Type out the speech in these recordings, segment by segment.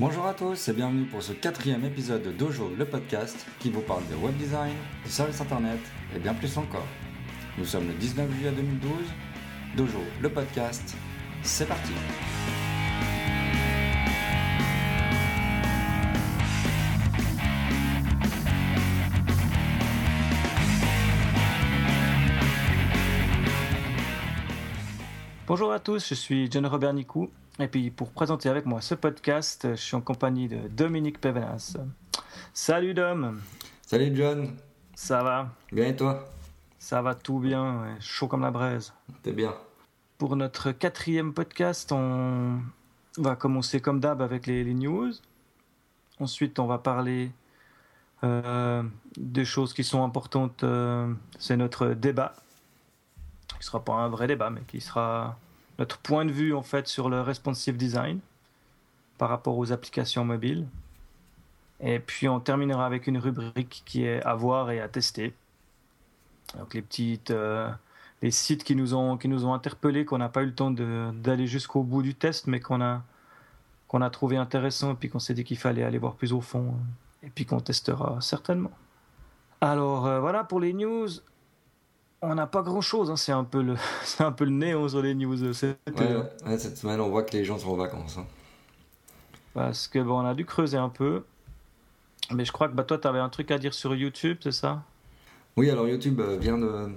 Bonjour à tous et bienvenue pour ce quatrième épisode de Dojo, le podcast qui vous parle de web design, du service internet et bien plus encore. Nous sommes le 19 juillet 2012. Dojo, le podcast, c'est parti. Bonjour à tous, je suis John Robert Nicou. Et puis pour présenter avec moi ce podcast, je suis en compagnie de Dominique Pevenas. Salut Dom Salut John Ça va? Bien et toi? Ça va tout bien, ouais, chaud comme la braise. T'es bien Pour notre quatrième podcast, on va commencer comme d'hab avec les, les news. Ensuite, on va parler euh, des choses qui sont importantes. euh, C'est notre débat qui sera pas un vrai débat, mais qui sera notre point de vue en fait sur le responsive design par rapport aux applications mobiles. Et puis on terminera avec une rubrique qui est à voir et à tester. Donc les petites, euh, les sites qui nous ont qui nous ont interpellés, qu'on n'a pas eu le temps d'aller jusqu'au bout du test, mais qu'on a qu'on a trouvé intéressant et puis qu'on s'est dit qu'il fallait aller voir plus au fond euh, et puis qu'on testera certainement. Alors euh, voilà pour les news on n'a pas grand chose, c'est un peu le, un peu le néant sur les news. euh, ouais, ouais, cette semaine on voit que les gens sont en vacances. hein. Parce que bon, on a dû creuser un peu. Mais je crois que bah, toi, tu avais un truc à dire sur YouTube, c'est ça? Oui, alors YouTube euh, vient de,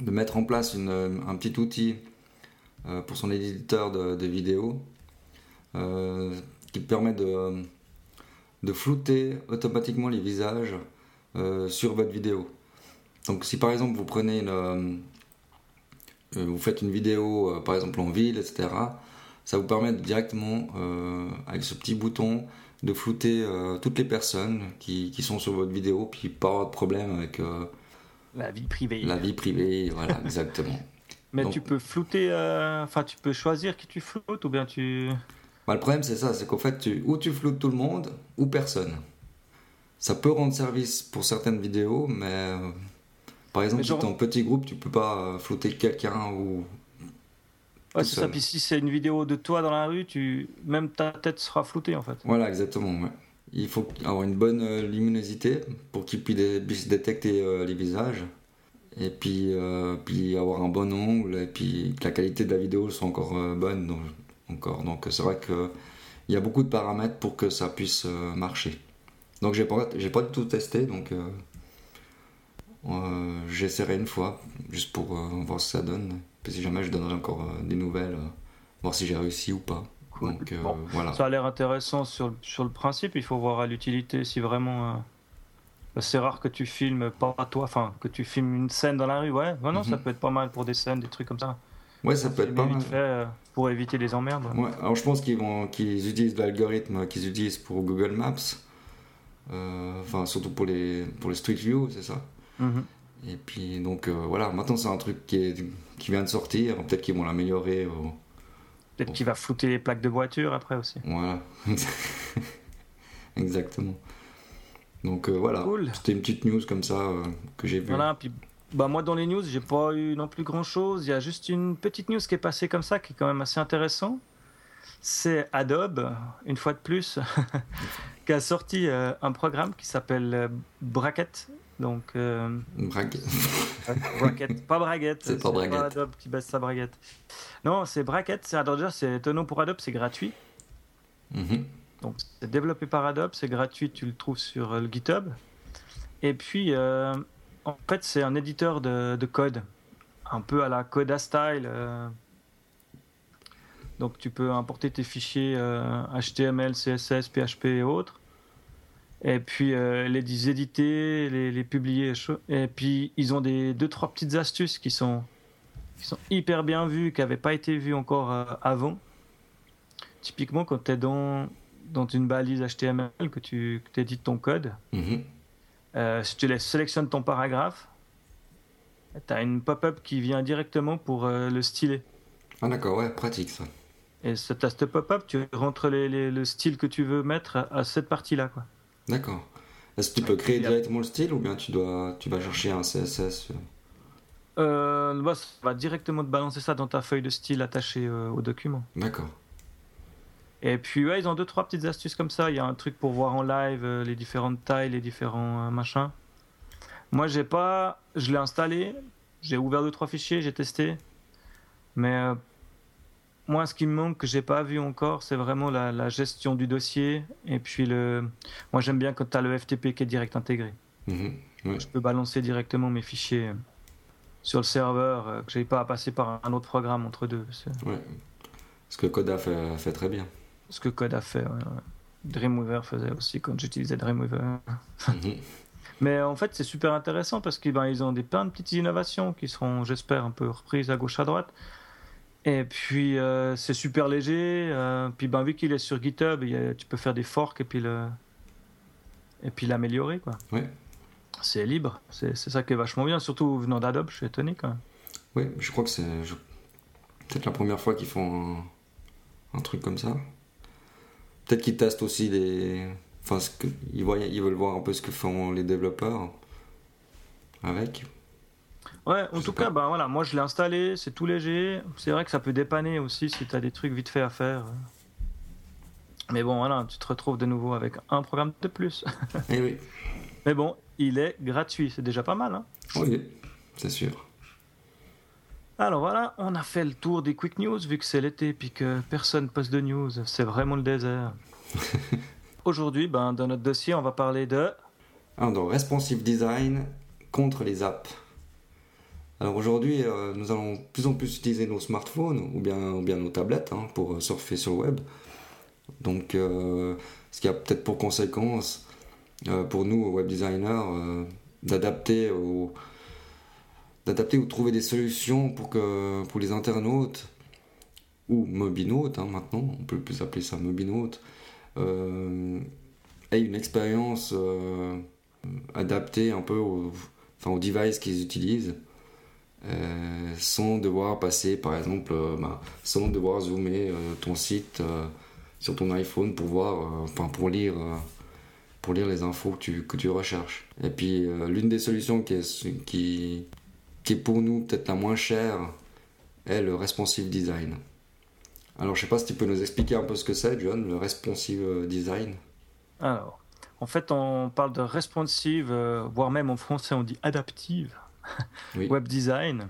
de mettre en place une, euh, un petit outil euh, pour son éditeur de, de vidéos euh, qui permet de, de flouter automatiquement les visages euh, sur votre vidéo. Donc si par exemple vous prenez une, euh, euh, vous faites une vidéo euh, par exemple en ville, etc., ça vous permet de directement avec ce petit bouton de flouter toutes les personnes qui, qui sont sur votre vidéo, puis pas avoir de problème avec La vie privée. la vie privée, voilà, exactement. Mais Donc- tu peux flouter, euh, enfin, tu peux choisir qui tu floutes ou bien tu. Bah, le problème, c'est ça, c'est qu'en fait, tu, ou tu floutes tout le monde, ou personne. Ça peut rendre service pour certaines vidéos, mais par exemple, Mais si genre- t'es en petit groupe, tu peux pas euh, flouter quelqu'un ou. Ouais, c'est ça. Puis si c'est une vidéo de toi dans la rue, tu... même ta tête sera floutée en fait. Voilà, exactement. ouais. Il faut avoir une bonne euh, luminosité pour qu'il puisse, dé- puisse détecter euh, les visages. Et puis, euh, puis avoir un bon angle, et puis que la qualité de la vidéo soit encore bonne. Donc, encore. donc c'est vrai qu'il y a beaucoup de paramètres pour que ça puisse marcher. Donc j'ai pas, j'ai pas du tout testé, donc j'essaierai une fois, juste pour euh, voir ce que ça donne. Puis si jamais je donnerai encore euh, des nouvelles, euh, voir si j'ai réussi ou pas. Cool. Donc euh, Bon. voilà. Ça a l'air intéressant sur, le- sur le principe. Il faut voir à l'utilité si vraiment. euh, C'est rare que tu filmes pas toi, enfin que tu filmes une scène dans la rue. Ouais, ouais, non, ça Mhm. peut être pas mal pour des scènes, des trucs comme ça. Ouais, ça peut être pas mal. fait, euh, pour éviter les emmerdes. Ouais, alors je pense qu'ils vont qu'ils utilisent l'algorithme qu'ils utilisent pour Google Maps. Euh, enfin, surtout pour les, pour les Street View, c'est ça? Mhm. Et puis, donc euh, voilà, maintenant c'est un truc qui, est, qui vient de sortir. Peut-être qu'ils vont l'améliorer. au- Peut-être qu'il va flouter les plaques de voiture après aussi. Voilà. Exactement. Donc euh, voilà, Cool. c'était une petite news comme ça euh, que j'ai vue. Voilà, puis bah moi dans les news, j'ai pas eu non plus grand chose. Il y a juste une petite news qui est passée comme ça, qui est quand même assez intéressant. C'est Adobe, une fois de plus, qui a sorti un programme qui s'appelle Bracket. Donc, euh. Bracket, pas Braguette. C'est pas Braguette. Adobe qui baisse sa Braguette. Non, c'est Bracket. C'est déjà, c'est étonnant pour Adobe, c'est gratuit. Mhm. Donc, c'est développé par Adobe, c'est gratuit, tu le trouves sur euh, le GitHub. Et puis, euh, en fait, c'est un éditeur de, de code, un peu à la Coda style. euh. Donc, tu peux importer tes fichiers HTML, CSS, PHP et autres. Et puis, euh, les éditer, les, les publier. Et puis, ils ont des deux, trois petites astuces qui sont, qui sont hyper bien vues, qui n'avaient pas été vues encore euh, avant. Typiquement, quand tu es dans, dans une balise HTML, que tu que édites ton code, Mhm. euh, si tu les sélectionnes ton paragraphe, tu as une pop-up qui vient directement pour euh, le styler. Ah d'accord, ouais, pratique ça. Et ce, t'as cette pop-up, tu rentres les- les- le style que tu veux mettre à, à cette partie-là. quoi. D'accord. Est-ce que tu peux créer directement le style ou bien tu dois tu vas chercher un CSS euh bah, ça va directement te balancer ça dans ta feuille de style attachée euh, au document. D'accord. Et puis, ouais, ils ont deux, trois petites astuces comme ça. Il y a un truc pour voir en live euh, les différentes tailles, les différents machins. Moi, j'ai pas. Je l'ai installé, j'ai ouvert deux, trois fichiers, j'ai testé. Mais euh, moi, ce qui me manque, que j'ai pas vu encore, c'est vraiment la, la, gestion du dossier. Et puis, le. Moi, j'aime bien quand tu as le FTP qui est direct intégré. Mhm, ouais. Je peux balancer directement mes fichiers sur le serveur, euh, que j'ai pas à passer par un autre programme entre deux. Ouais. Ce que Coda fait, fait très bien. ce que Code a fait. ouais. Dreamweaver faisait aussi quand j'utilisais Dreamweaver. Mhm. Mais en fait, c'est super intéressant parce qu'ils ben, ils ont des plein de petites innovations qui seront, j'espère, un peu reprises à gauche à droite. Et puis, euh, c'est super léger. euh, puis, ben, vu qu'il est sur GitHub, a- tu peux faire des forks et puis le et puis l'améliorer. quoi. Ouais. C'est libre. C'est c'est ça qui est vachement bien. Surtout venant d'Adobe, je suis étonné quand même. Oui, je crois que c'est peut-être la première fois qu'ils font un, un truc comme ça. Peut-être qu'ils testent aussi des. Enfin, ce que... ils, voient... ils veulent voir un peu ce que font les développeurs avec. Ouais, en Je tout cas, ben, voilà, moi je l'ai installé, c'est tout léger. C'est vrai que ça peut dépanner aussi si tu as des trucs vite fait à faire. Mais bon, voilà, tu te retrouves de nouveau avec un programme de plus. Eh oui, Mais bon, il est gratuit, c'est déjà pas mal. Hein oui, c'est sûr. Alors voilà, on a fait le tour des quick news vu que c'est l'été puis que personne poste de news. C'est vraiment le désert. Aujourd'hui, ben, dans notre dossier, on va parler de. Dans Responsive Design contre les apps. Alors aujourd'hui, euh, nous allons de plus en plus utiliser nos smartphones ou bien, ou nos tablettes hein, pour euh, surfer sur le web. Donc, euh, ce qui a peut-être pour conséquence, pour nous, web designers, d'adapter au d'adapter ou trouver des solutions pour que pour les internautes ou mobinautes hein, maintenant, on peut plus appeler ça mobinautes, aient une expérience adaptée un peu au, enfin, aux devices qu'ils utilisent. Euh, sans devoir passer par exemple euh, bah, sans devoir zoomer euh, ton site sur ton iPhone pour voir enfin pour lire pour lire les infos que tu, recherches. Et puis l'une des solutions qui est, pour nous peut-être la moins chère est le responsive design. Alors je sais pas si tu peux nous expliquer un peu ce que c'est John le responsive design. Alors, en fait, on parle de responsive, voire même en français, on dit adaptive Oui. web design.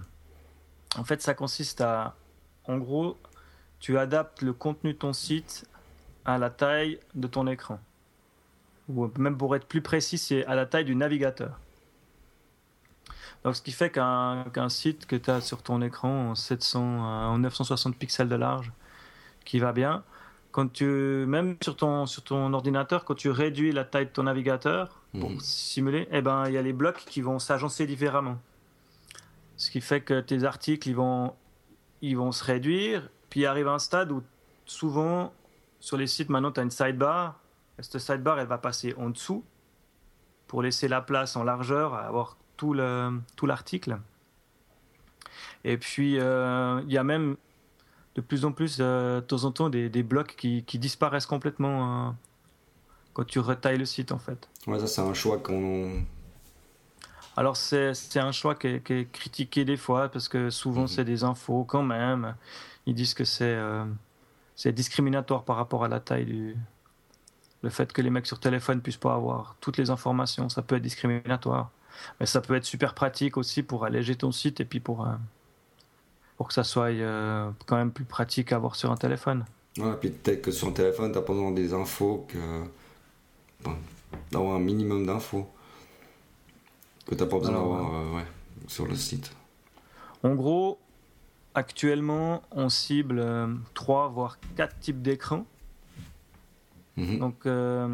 En fait, ça consiste à, en gros, tu adaptes le contenu de ton site à la taille de ton écran. Ou même pour être plus précis, c'est à la taille du navigateur. Donc, ce qui fait qu'un site que tu as sur ton écran en 700, euh, en 960 pixels de large, qui va bien, quand tu, même sur ton, sur ton ordinateur, quand tu réduis la taille de ton navigateur pour Mhm. simuler, eh ben, il y a les blocs qui vont s'agencer différemment. Ce qui fait que tes articles, ils vont, ils vont se réduire, puis arrive un stade où souvent, sur les sites, maintenant, tu as une sidebar. Et cette sidebar, elle va passer en dessous pour laisser la place en largeur à avoir tout le tout l'article. Et puis, euh, il y a même de plus en plus, euh, de temps en temps, des, des blocs qui, qui disparaissent complètement euh, quand tu retailles le site, en fait. ouais ça c'est un choix qu'on Alors c'est un choix qui est, qui est critiqué des fois parce que souvent Mhm. c'est des infos quand même. Ils disent que c'est euh, discriminatoire par rapport à la taille du le fait que les mecs sur téléphone puissent pas avoir toutes les informations, ça peut être discriminatoire. Mais ça peut être super pratique aussi pour alléger ton site et puis pour euh, pour que ça soit euh, quand même plus pratique à avoir sur un téléphone. Ouais, puis peut-être que sur un téléphone, t'as pas besoin des infos que. d'avoir un minimum d'infos. Que t'as pas besoin d'avoir euh, ouais, sur le site. En gros, actuellement, on cible 3 voire 4 types d'écrans. Mhm. Donc, euh,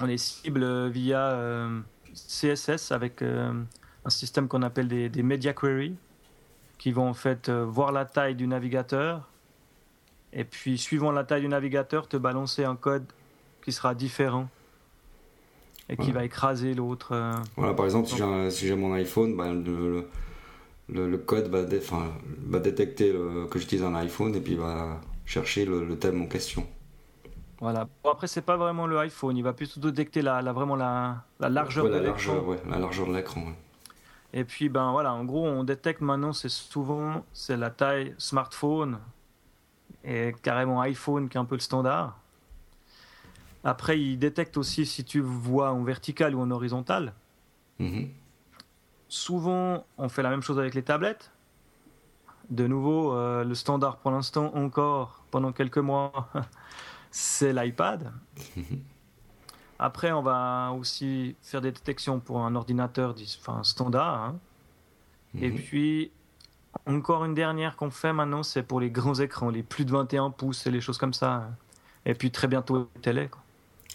on les cible via euh, CSS avec euh, un système qu'on appelle des, des media queries qui vont en fait euh, voir la taille du navigateur et puis, suivant la taille du navigateur, te balancer un code qui sera différent et qui va écraser l'autre. euh. Voilà, par exemple, si j'ai un- si j'ai mon iPhone, bah, le, le, le- le code va, dé- enfin, va détecter le- que j'utilise un iPhone et puis va chercher le, thème en question. Voilà. Bon, après, c'est pas vraiment le iPhone. Il va plutôt détecter la, la- vraiment la, la largeur Ouais, de la l'écran. largeur, ouais, la largeur de l'écran. ouais. Et puis, ben voilà, en gros, on détecte maintenant, c'est souvent, c'est la taille smartphone et carrément iPhone qui est un peu le standard. Après, il détecte aussi si tu vois en vertical ou en horizontal. Mhm. Souvent, on fait la même chose avec les tablettes. De nouveau, euh, le standard pour l'instant encore, pendant quelques mois, c'est l'iPad. Après, on va aussi faire des détections pour un ordinateur enfin, standard. hein. Et Mhm. puis, encore une dernière qu'on fait maintenant, c'est pour les grands écrans, les plus de 21 pouces et les choses comme ça. Et puis très bientôt les télé, quoi,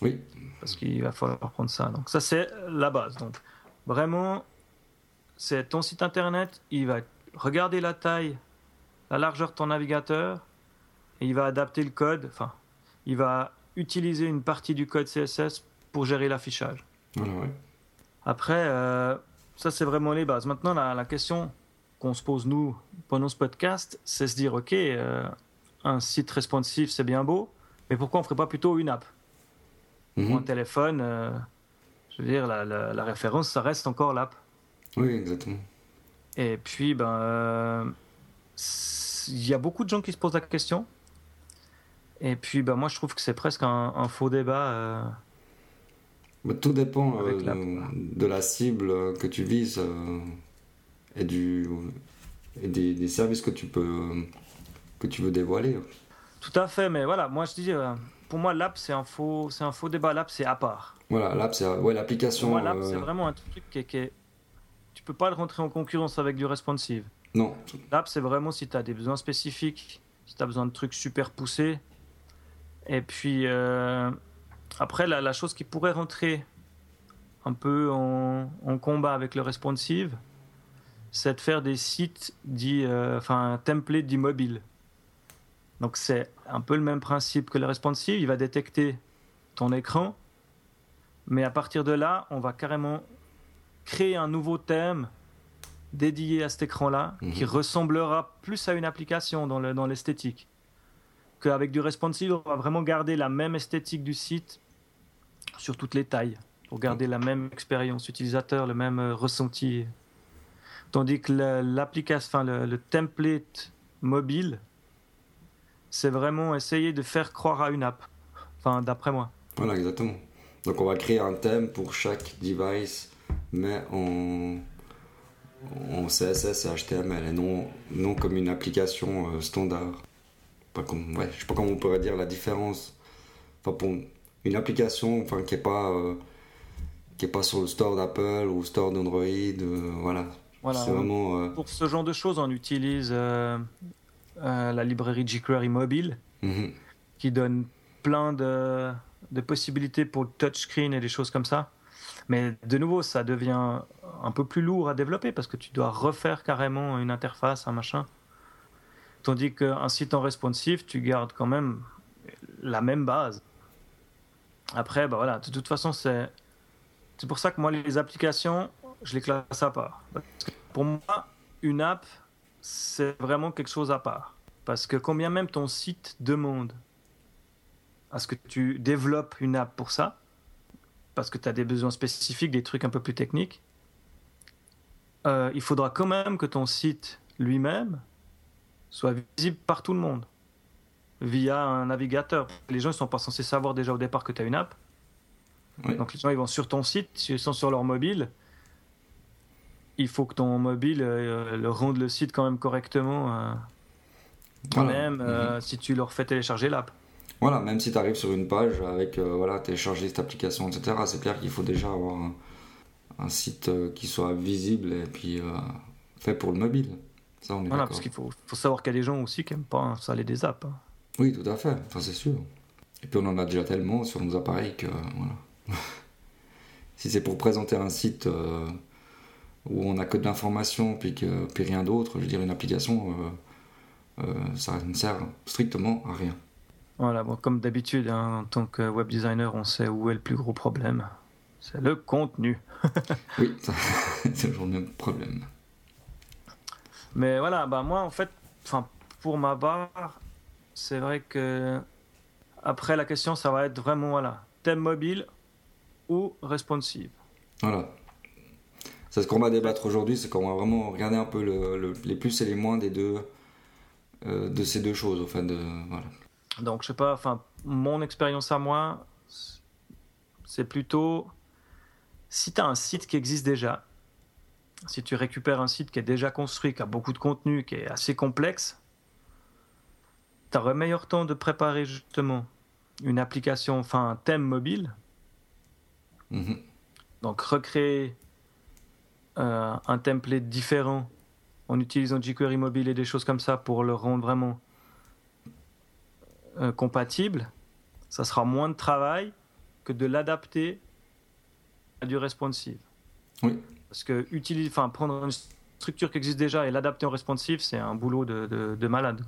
Oui, parce qu'il va falloir prendre ça. Donc ça, c'est la base. Donc vraiment, c'est ton site internet, il va regarder la taille, la largeur de ton navigateur, et il va adapter le code, enfin, il va utiliser une partie du code CSS pour gérer l'affichage. voilà, ouais. Après, euh, ça c'est vraiment les bases. Maintenant, la, la question qu'on se pose nous pendant ce podcast, c'est se dire, ok, euh, un site responsive c'est bien beau, mais pourquoi on ferait pas plutôt une app? Mhm. Ou un téléphone euh, Je veux dire, la, la- la référence, ça reste encore l'app. Oui, exactement. Et puis, ben, euh, il y a beaucoup de gens qui se posent la question. Et puis, ben, moi, je trouve que c'est presque un, un faux débat. euh, Bah, tout dépend de, la cible que tu vises et, du, et des, des services que tu peux que tu veux dévoiler. Tout à fait, mais voilà, moi je dis, pour moi, l'app, c'est un faux, c'est un faux débat. L'app, c'est à part. Voilà, l'app, c'est ouais, l'application. l'app, euh, c'est vraiment un truc qui est, qui est- Tu peux pas le rentrer en concurrence avec du responsive. Non, L'app, c'est vraiment si tu as des besoins spécifiques, si tu as besoin de trucs super poussés. Et puis, euh, après, la, la chose qui pourrait rentrer un peu en, en combat avec le responsive, c'est de faire des sites dits, euh, enfin, un template dit mobile. Donc, c'est un peu le même principe que le responsive. Il va détecter ton écran, mais à partir de là, on va carrément créer un nouveau thème dédié à cet écran-là, Mhm. qui ressemblera plus à une application dans le- dans l'esthétique. Qu'avec du responsive, on va vraiment garder la même esthétique du site sur toutes les tailles, pour garder la même expérience utilisateur, le même euh, ressenti. Tandis que le- l'application, enfin le, le template mobile, c'est vraiment essayer de faire croire à une app. Enfin, d'après moi. voilà, exactement. Donc on va créer un thème pour chaque device, mais en, en CSS et HTML et non, non comme une application euh, standard. Pas comme, ouais, je sais pas comment on pourrait dire la différence. Enfin, pour une application enfin, qui est pas euh, qui est pas sur le store d'Apple ou le store d'Android, euh, voilà. Voilà, on- vraiment Pour ce genre de choses, on utilise la librairie jQuery mobile mhm. qui donne plein de, de possibilités pour le touchscreen et des choses comme ça. Mais de nouveau, ça devient un peu plus lourd à développer parce que tu dois refaire carrément une interface, un machin. Tandis qu'un site en responsive, tu gardes quand même la même base. Après, bah voilà, de toute façon, c'est c'est pour ça que moi, les applications, je les classe à part. Parce que pour moi, une app, c'est vraiment quelque chose à part. Parce que combien même ton site demande à ce que tu développes une app pour ça, parce que tu as des besoins spécifiques, des trucs un peu plus techniques, euh, il faudra quand même que ton site lui-même soit visible par tout le monde via un navigateur. Les gens ne sont pas censés savoir déjà au départ que tu as une app. Donc les gens ils vont sur ton site, s'ils sont sur leur mobile, il faut que ton mobile euh, le rende le site quand même correctement. euh, Voilà. même euh, si tu leur fais télécharger l'app. Voilà, même si tu arrives sur une page avec euh, voilà, télécharger cette application, etc., c'est clair qu'il faut déjà avoir un, un site qui soit visible et puis fait pour le mobile. Ça, on est Voilà, parce qu'il faut, faut savoir qu'il y a des gens aussi qui n'aiment pas installer des apps. hein. Oui, tout à fait, ça c'est sûr. Et puis on en a déjà tellement sur nos appareils que voilà. si c'est pour présenter un site où on a que de l'information puis, que, puis rien d'autre, je veux dire une application, euh, euh, ça ne sert strictement à rien. Voilà, bon, comme d'habitude, hein, en tant que web designer, on sait où est le plus gros problème. C'est le contenu. Oui, c'est toujours le même problème. Mais voilà, bah moi en fait, pour ma part, c'est vrai que après la question, ça va être vraiment voilà, thème mobile ou responsive. Voilà. C'est ce qu'on va débattre aujourd'hui, c'est qu'on va vraiment regarder un peu le- le- les plus et les moins des deux, de ces deux choses. Enfin, de, voilà. Donc, je sais pas, enfin, mon expérience à moi, c'est plutôt si tu as un site qui existe déjà, si tu récupères un site qui est déjà construit, qui a beaucoup de contenu, qui est assez complexe, tu aurais meilleur temps de préparer justement une application, enfin un thème mobile. Mhm. Donc recréer euh, un template différent en utilisant jQuery mobile et des choses comme ça pour le rendre vraiment euh, compatible, ça sera moins de travail que de l'adapter à du responsive. Oui. Parce que utiliser, enfin, prendre une structure qui existe déjà et l'adapter en responsive, c'est un boulot de, de, malade.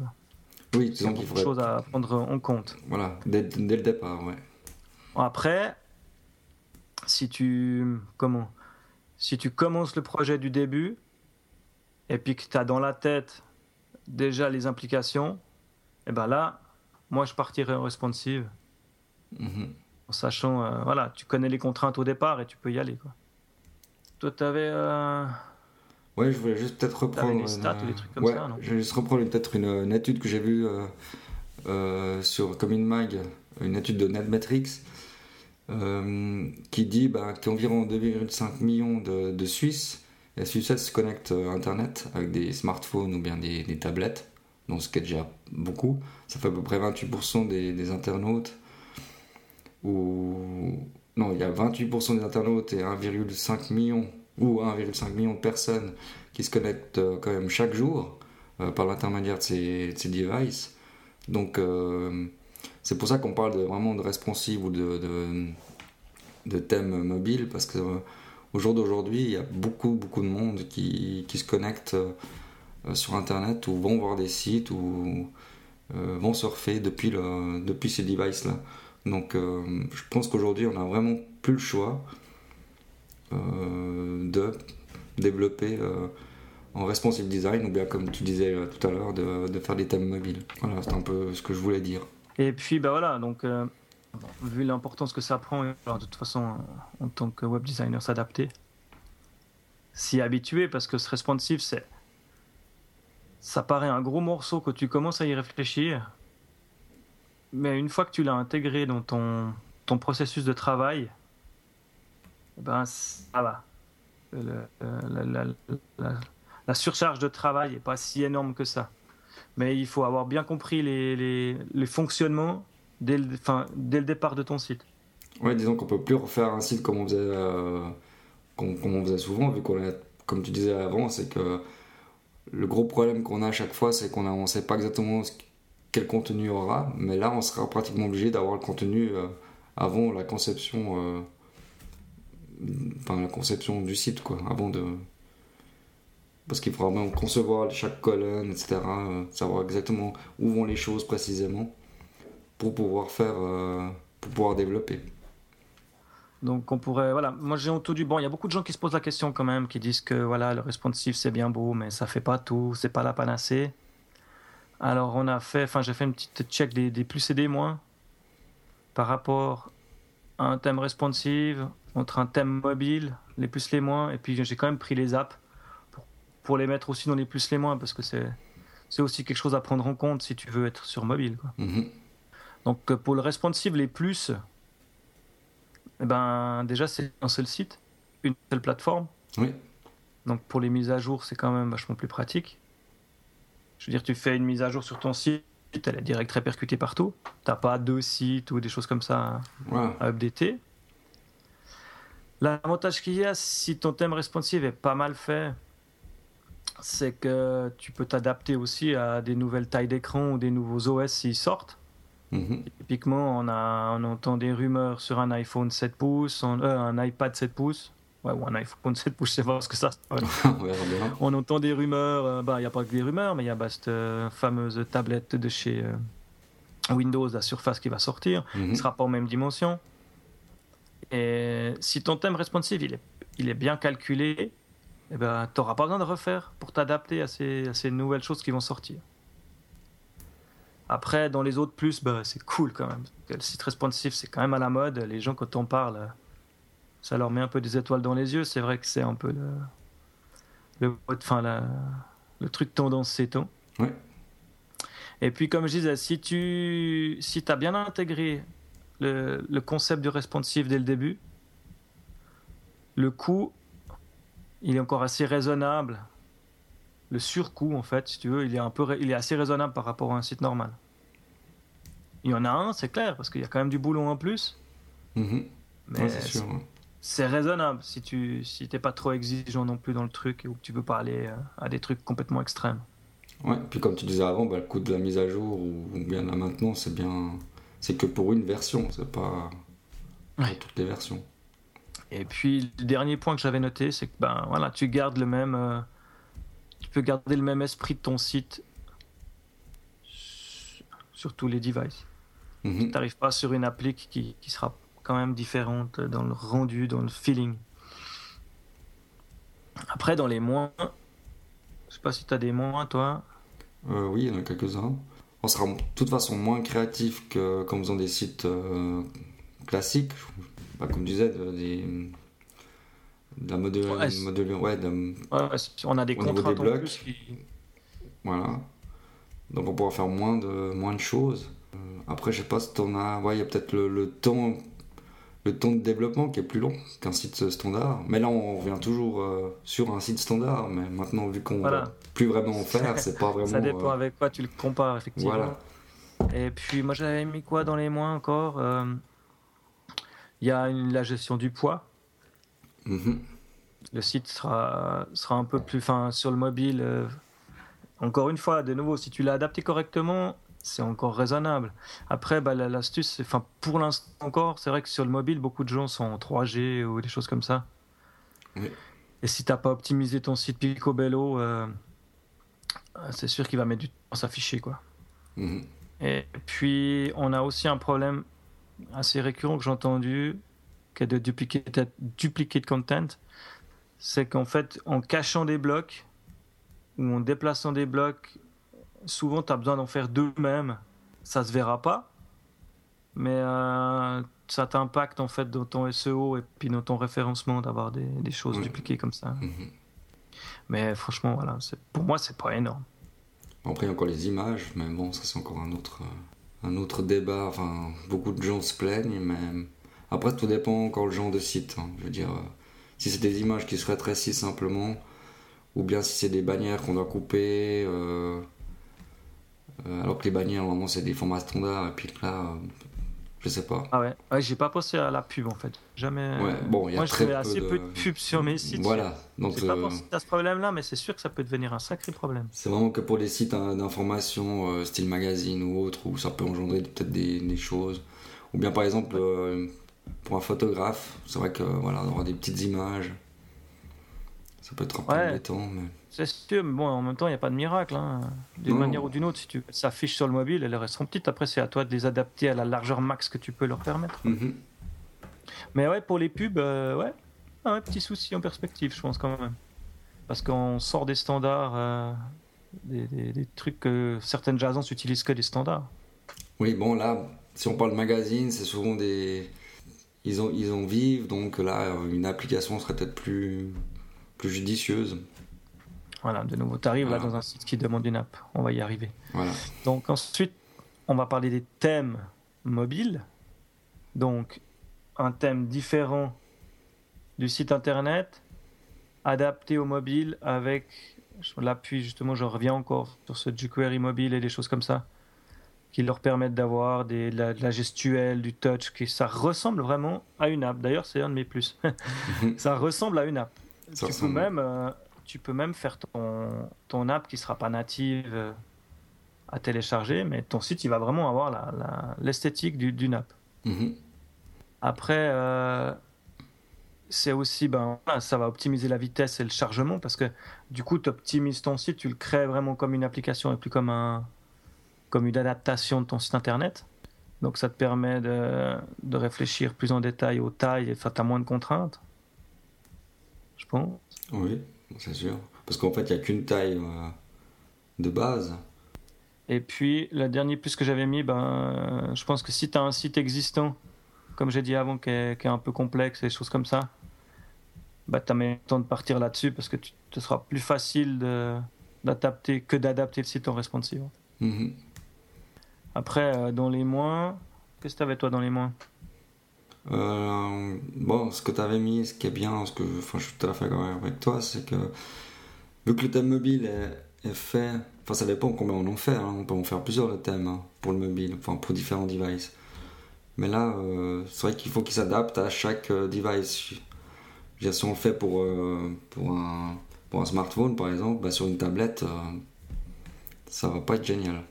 Oui, c'est une chose à prendre en compte. Voilà, dès, dès le départ, ouais. Après, si tu comment si tu commences le projet du début et puis que tu as dans la tête déjà les implications, et eh ben là, moi je partirai en responsive. Mhm. En sachant, euh, voilà, tu connais les contraintes au départ et tu peux y aller. Quoi. Toi, tu avais. Euh... Ouais, je voulais juste peut-être reprendre. Des stats ou des trucs comme ça, non? Je vais juste reprendre peut-être une, étude que j'ai vue euh, euh, sur Mag, une étude de Netmetrics, euh, qui dit bah, qu'environ 2,5 millions de, Suisses et Suissettes se connectent à Internet avec des smartphones ou bien des, tablettes, donc ce qui est déjà beaucoup. Ça fait à peu près 28% des, internautes ou non, il y a 28% des internautes et 1,5 million ou 1,5 million de personnes qui se connectent euh, quand même chaque jour euh, par l'intermédiaire de ces, de ces, devices. Donc euh, c'est pour ça qu'on parle de, vraiment de responsive ou de, de, de thème mobile parce que au jour d'aujourd'hui, il y a beaucoup beaucoup de monde qui, se connecte sur internet ou vont voir des sites ou vont surfer depuis, le, depuis ces devices là. Donc euh, je pense qu'aujourd'hui on n'a vraiment plus le choix euh, de développer euh, en responsive design ou bien comme tu disais tout à l'heure de, faire des thèmes mobiles. Voilà, c'est un peu ce que je voulais dire. Et puis bah voilà, donc vu l'importance que ça prend, de toute façon en tant que web designer s'adapter, s'y habituer parce que ce responsive c'est ça paraît un gros morceau que tu commences à y réfléchir mais une fois que tu l'as intégré dans ton, processus de travail, ben ça va. la, surcharge de travail n'est pas si énorme que ça. Mais il faut avoir bien compris les, les, les fonctionnements dès le, enfin, dès le départ de ton site. Ouais, disons qu'on peut plus refaire un site comme on faisait, euh, comme, on faisait souvent, vu qu'on comme tu disais avant, c'est que le gros problème qu'on a à chaque fois, c'est qu'on ne sait pas exactement quel contenu aura, mais là on sera pratiquement obligé d'avoir le contenu euh, avant la conception, euh, enfin la conception du site quoi, avant de, parce qu'il faudra même concevoir chaque colonne, etc., euh, savoir exactement où vont les choses précisément pour pouvoir faire, pour pouvoir développer. Donc on pourrait, voilà, moi j'ai entendu, bon, il y a beaucoup de gens qui se posent la question quand même, qui disent que voilà, le responsive c'est bien beau, mais ça fait pas tout, c'est pas la panacée. Alors on a fait, enfin j'ai fait une petite check des, plus et des moins par rapport à un thème responsive, entre un thème mobile, les plus les moins, et puis j'ai quand même pris les apps pour, les mettre aussi dans les plus les moins parce que c'est c'est aussi quelque chose à prendre en compte si tu veux être sur mobile. Mm-hmm. Donc euh, pour le responsive, les plus, eh ben déjà c'est un seul site, une seule plateforme. Oui. Donc pour les mises à jour, c'est quand même vachement plus pratique. Je veux dire, tu fais une mise à jour sur ton site, elle est direct répercutée partout. Tu n'as pas deux sites ou des choses comme ça à updater. L'avantage qu'il y a, si ton thème responsive est pas mal fait, c'est que tu peux t'adapter aussi à des nouvelles tailles d'écran ou des nouveaux OS s'ils sortent. Mm-hmm. Typiquement, on, a, on entend des rumeurs sur un iPhone 7 pouces, euh, un iPad 7 pouces ouais, ou un iPhone 7 pouces, je sais pas ce que ça. on entend des rumeurs, euh, bah il n'y a pas que des rumeurs, mais il y a bah, cette euh, fameuse tablette de chez Windows, la Surface qui va sortir, qui ne sera pas en même dimension. Et si ton thème responsive il est, il est bien calculé, eh ben, tu n'auras pas besoin de refaire pour t'adapter à ces, à ces nouvelles choses qui vont sortir. Après, dans les autres plus, bah, c'est cool quand même. Le site responsive, c'est quand même à la mode. Les gens, quand on parle, ça leur met un peu des étoiles dans les yeux. C'est vrai que c'est un peu le, le, enfin, la, le truc tendance temps. Ouais. Et puis, comme je disais, si tu si as bien intégré le, le, concept du responsive dès le début, le coût, il est encore assez raisonnable. Le surcoût, en fait, si tu veux, il est, un peu, il est assez raisonnable par rapport à un site normal. Il y en a un, c'est clair, parce qu'il y a quand même du boulot en plus. Mhm. Mais c'est raisonnable si tu si t'es pas trop exigeant non plus dans le truc ou que tu veux pas aller euh, à des trucs complètement extrêmes. Ouais, puis comme tu disais avant, bah, le coût de la mise à jour ou bien la maintenance, c'est bien, c'est que pour une version, c'est pas pour toutes les versions. Et puis le dernier point que j'avais noté, c'est que ben voilà, tu gardes le même, euh, tu peux garder le même esprit de ton site sur tous les devices. Mhm. Tu n'arrives pas sur une appli qui, qui sera quand même différente dans le rendu, dans le feeling. Après, dans les moins, je sais pas si tu as des moins, toi. Euh, oui, il y en a quelques-uns. On sera de toute façon moins créatif que qu'en faisant des sites euh, classiques, bah, comme tu disais, de, des, de la module, ouais, on a des contraintes blocs. Voilà. Donc on pourra faire moins de, moins de choses. Euh, après, je sais pas si on a. Ouais, il y a peut-être le, le, temps le temps de développement qui est plus long qu'un site standard. Mais là, on revient toujours euh, sur un site standard. Mais maintenant, vu qu'on ne va plus vraiment en faire, c'est pas vraiment. Ça dépend euh, avec quoi tu le compares, effectivement. Voilà. Et puis, moi, j'avais mis quoi dans les moins encore euh, Il y a la gestion du poids. Mhm. Le site sera, sera un peu plus. Enfin, sur le mobile. encore une fois, de nouveau, si tu l'as adapté correctement, c'est encore raisonnable. Après, bah, l'astuce, enfin, pour l'instant encore, c'est vrai que sur le mobile, beaucoup de gens sont en 3G ou des choses comme ça. Et si tu n'as pas optimisé ton site Picobello, euh, c'est sûr qu'il va mettre du temps à s'afficher. Quoi. Mhm. Et puis, on a aussi un problème assez récurrent que j'ai entendu, qui est de duplicate, duplicate content. C'est qu'en fait, en cachant des blocs ou en déplaçant des blocs souvent tu as besoin d'en faire deux mêmes. Ça se verra pas, mais euh, ça t'impacte en fait dans ton SEO et puis dans ton référencement d'avoir des, des, choses dupliquées comme ça. Mhm. Mais franchement, voilà, pour moi, c'est pas énorme. Après, il y a encore les images, mais bon, ça c'est encore un autre, euh, un autre débat. Enfin, beaucoup de gens se plaignent, mais après, tout dépend encore le genre de site. Hein. Je veux dire, euh, si c'est des images qui se rétrécissent simplement, ou bien si c'est des bannières qu'on doit couper. Euh, alors que les bannières, normalement, c'est des formats standards, et puis là, euh, je sais pas. Ah ouais, ouais j'ai pas pensé à la pub en fait. Jamais. Ouais, bon, y a Moi, très je fais assez peu de... pubs sur mes sites. Voilà. Donc, j'ai pas euh, pensé à ce problème-là, mais c'est sûr que ça peut devenir un sacré problème. C'est vraiment que pour les sites hein, d'information, style magazine ou autre, où ça peut engendrer peut-être des, des, choses. Ou bien par exemple, pour un photographe, c'est vrai que voilà, on aura des petites images. Ça peut être un peu embêtant, mais. C'est sûr, mais bon, en même temps, il n'y a pas de miracle. Hein. D'une manière ou d'une autre, si tu s'affiches sur le mobile, elles resteront petites. Après, c'est à toi de les adapter à la largeur max que tu peux leur permettre. Mhm. Mais ouais, pour les pubs, euh, ouais, un petit souci en perspective, je pense quand même. Parce qu'on sort des standards, euh, des, trucs que certaines agences utilisent que des standards. Oui, bon, là, si on parle magazine, c'est souvent des. Ils ont, ils ont vivent, donc là, une application serait peut-être plus, plus judicieuse. Voilà, de nouveau, tu arrives là dans un site qui demande une app. On va y arriver. Voilà. Donc ensuite, on va parler des thèmes mobiles. Donc, un thème différent du site internet, adapté au mobile avec l'appui, justement, je reviens encore sur ce jQuery mobile et des choses comme ça, qui leur permettent d'avoir de, la, de la gestuelle, du touch, qui ça ressemble vraiment à une app. D'ailleurs, c'est un de mes plus. ça ressemble à une app. Tu peux même euh, tu peux même faire ton, ton app qui sera pas native euh, à télécharger, mais ton site il va vraiment avoir l'esthétique d'une app. Mhm. Après, euh, c'est aussi, ben, ça va optimiser la vitesse et le chargement parce que du coup, tu optimises ton site, tu le crées vraiment comme une application et plus comme, un, comme une adaptation de ton site internet. Donc ça te permet de, de réfléchir plus en détail aux tailles et tu as moins de contraintes. Je pense. Oui c'est sûr. Parce qu'en fait, il n'y a qu'une taille euh, de base. Et puis, le dernier plus que j'avais mis, ben, je pense que si tu as un site existant, comme j'ai dit avant, qui est, un peu complexe et des choses comme ça, bah, tu as le temps de partir là-dessus parce que tu, ce sera plus facile d'adapter que d'adapter le site en responsive. Mhm. Après, dans les moins, qu'est-ce que tu avais toi dans les moins? Bon, ce que tu avais mis, ce qui est bien, ce que enfin, je suis tout à fait d'accord avec toi, c'est que vu que le thème mobile est, fait, enfin ça dépend combien on en fait, hein. on peut en faire plusieurs thèmes hein, pour le mobile, enfin pour différents devices. Mais là, c'est vrai qu'il faut qu'il s'adapte à chaque device. Si on le fait pour, pour un pour un smartphone, par exemple, bah, sur une tablette, euh, ça va pas être génial.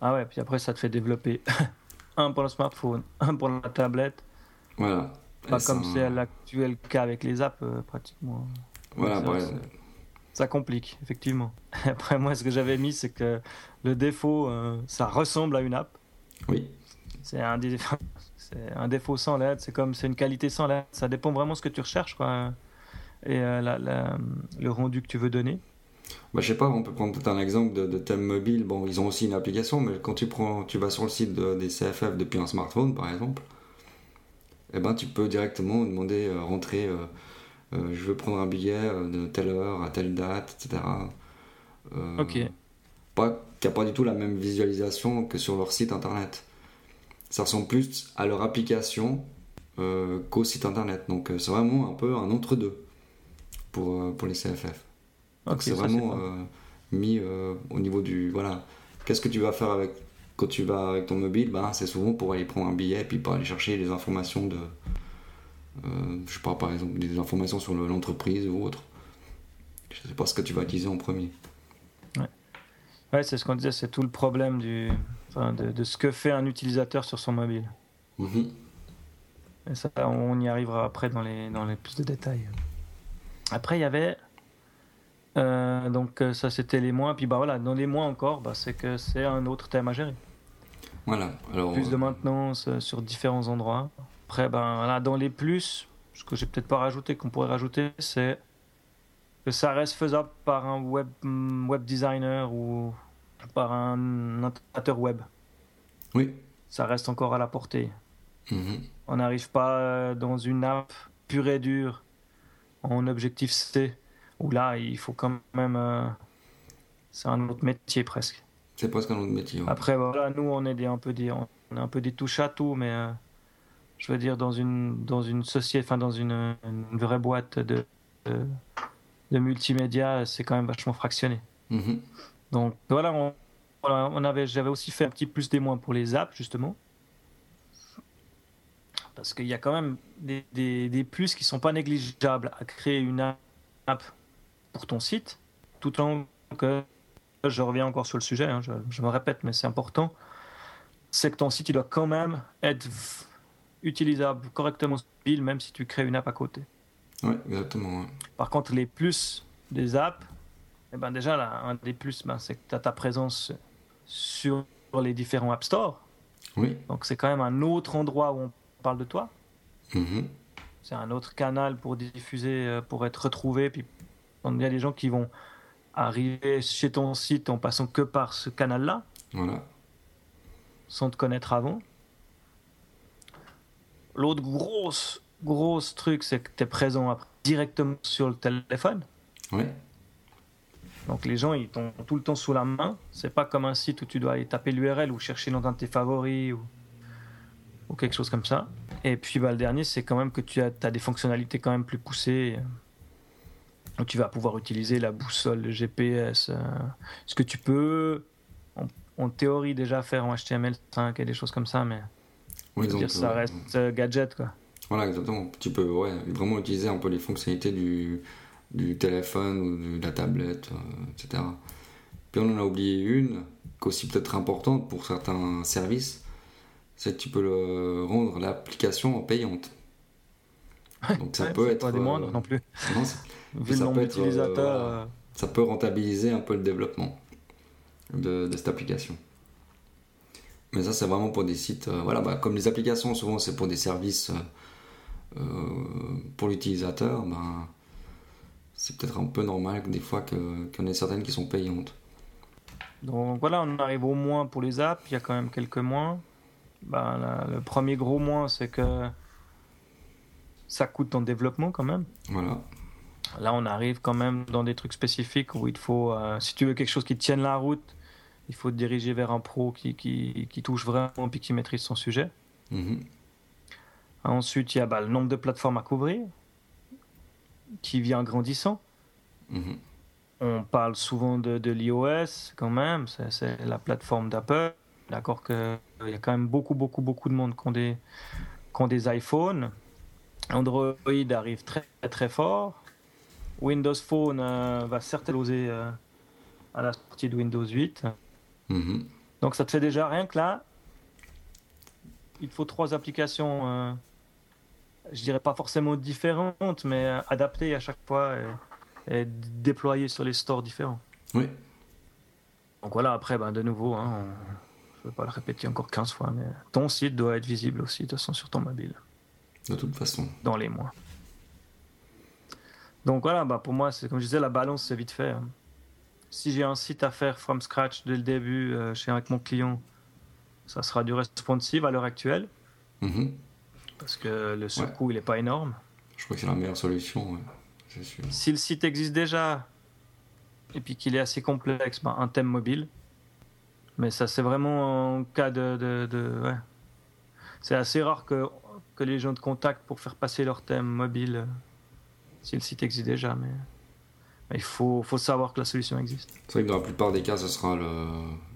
Ah ouais, puis après, ça te fait développer un pour le smartphone, un pour la tablette. Voilà. Pas comme c'est l'actuel cas avec les apps, euh, pratiquement. Voilà, ça, ça, complique, effectivement. Après, moi, ce que j'avais mis, c'est que le défaut, euh, ça ressemble à une app. Oui. C'est un, un défaut sans l'aide, c'est comme c'est une qualité sans l'aide. Ça dépend vraiment de ce que tu recherches, quoi et euh, le rendu que tu veux donner bah, je sais pas, on peut prendre un exemple de, thème mobile. Bon, ils ont aussi une application, mais quand tu prends, tu vas sur le site des CFF depuis un smartphone, par exemple, eh ben, tu peux directement demander, euh, rentrer, euh, je veux prendre un billet de telle heure à telle date, etc. ok. Pas a pas du tout la même visualisation que sur leur site internet. Ça ressemble plus à leur application qu'au site internet. Donc c'est vraiment un peu un entre-deux pour, euh, pour les CFF. C'est vraiment euh, mis euh, au niveau du. Voilà. Qu'est-ce que tu vas faire avec, quand tu vas avec ton mobile ben, C'est souvent pour aller prendre un billet et puis pour aller chercher les informations de. je sais pas, par exemple, des informations sur l'entreprise ou autre. Je sais pas ce que tu vas utiliser en premier. Ouais, ouais c'est ce qu'on disait, c'est tout le problème du, enfin, de, de, ce que fait un utilisateur sur son mobile. Mm-hmm. Et ça, on y arrivera après dans les, dans les plus de détails. Après, il y avait. Euh, donc, euh, ça, c'était les mois. Puis, bah voilà, dans les mois encore, bah, c'est que c'est un autre thème à gérer. Voilà. Alors, plus de euh, maintenance sur différents endroits. Après, ben, voilà, dans les plus, ce que j'ai peut-être pas rajouté, qu'on pourrait rajouter, c'est que ça reste faisable par un web, mm, web designer ou par un intégrateur web. Oui. Ça reste encore à la portée. Mhm. On n'arrive pas dans une app pure et dure en objectif C, où là, il faut quand même. Euh, c'est un autre métier presque. C'est presque un autre métier. Après, voilà, nous, on est des, un peu des, on est un peu des touches à tout, mais euh, je veux dire, dans une, dans une société, enfin, dans une, vraie boîte de, de, multimédia, c'est quand même vachement fractionné. Mm-hmm. Donc, voilà, on, on avait, j'avais aussi fait un petit plus des moins pour les apps, justement parce qu'il y a quand même des, des, plus qui sont pas négligeables à créer une app pour ton site, tout en que je reviens encore sur le sujet, hein, je, me répète, mais c'est important, c'est que ton site il doit quand même être utilisable correctement sur mobile, même si tu crées une app à côté. Oui, exactement. Par contre, les plus des apps, eh ben déjà, là, un des plus, ben, c'est que tu as ta présence sur les différents App Store. Oui. Donc, c'est quand même un autre endroit où on parle de toi. Mhm. C'est un autre canal pour diffuser, euh, pour être retrouvé. Puis il y a des gens qui vont arriver chez ton site en passant que par ce canal-là. Voilà. Sans te connaître avant. L'autre grosse, grosse truc, c'est que tu es présent directement sur le téléphone. Oui. Donc les gens, ils t'ont tout le temps sous la main. C'est pas comme un site où tu dois aller taper l'URL ou chercher dans un de tes favoris. Ou ou quelque chose comme ça. Et puis bah, le dernier, c'est quand même que tu as, as, des fonctionnalités quand même plus poussées. Donc tu vas pouvoir utiliser la boussole, le GPS, euh, ce que tu peux en, théorie déjà faire en HTML5 et des choses comme ça, mais dire, ça reste euh, gadget quoi. Voilà, exactement. Tu peux ouais, vraiment utiliser un peu les fonctionnalités du, du téléphone ou de la tablette, euh, etc. Puis on en a oublié une, qui est aussi peut-être importante pour certains services, c'est que tu peux le rendre l'application payante. Donc ça peut être. Pas des moindres euh, non plus. Vu le nombre d'utilisateurs. Euh, ça peut rentabiliser un peu le développement de, cette application. Mais ça, c'est vraiment pour des sites. Euh, voilà, bah, comme les applications, souvent, c'est pour des services pour l'utilisateur. Ben, c'est peut-être un peu normal des fois qu'il y en ait certaines qui sont payantes. Donc voilà, on arrive au moins pour les apps. Il y a quand même quelques moins ben, le premier gros moins, c'est que ça coûte en développement quand même. Voilà. Là, on arrive quand même dans des trucs spécifiques où il faut, euh, si tu veux quelque chose qui tienne la route Il faut te diriger vers un pro qui, qui, qui touche vraiment et qui maîtrise son sujet. Mhm. Ensuite, il y a bah, le nombre de plateformes à couvrir qui vient grandissant. Mhm. On parle souvent de, de l'iOS quand même, c'est- c'est la plateforme d'Apple. D'accord qu'il y a quand même beaucoup, beaucoup, beaucoup de monde qui ont des, qui ont des iPhones. Android arrive très, très fort. Windows Phone euh, va certes exploser euh, à la sortie de Windows 8. Mhm. Donc ça te fait déjà rien que là, il faut trois applications, euh, je dirais pas forcément différentes, mais euh, adaptées à chaque fois et, et déployées sur les stores différents. Oui. Donc voilà, après, ben, de nouveau, hein, on- je ne vais pas le répéter encore 15 fois, mais ton site doit être visible aussi, de toute façon, sur ton mobile, De toute façon. dans les mois. Donc voilà, bah, pour moi, c'est comme je disais, la balance, c'est vite fait. hein. Si j'ai un site à faire from scratch dès le début euh, chez avec mon client, ça sera du responsive à l'heure actuelle, Mhm. parce que le surcoût, il n'est pas énorme. Je crois que c'est la meilleure solution, ouais. c'est sûr. Si le site existe déjà et puis qu'il est assez complexe, ben, un thème mobile. Mais ça, c'est vraiment en cas de. de- de- ouais. C'est assez rare que, que les gens te contactent pour faire passer leur thème mobile euh, si le site existe déjà. Mais, mais il faut, faut savoir que la solution existe. C'est vrai que dans la plupart des cas, ce sera le,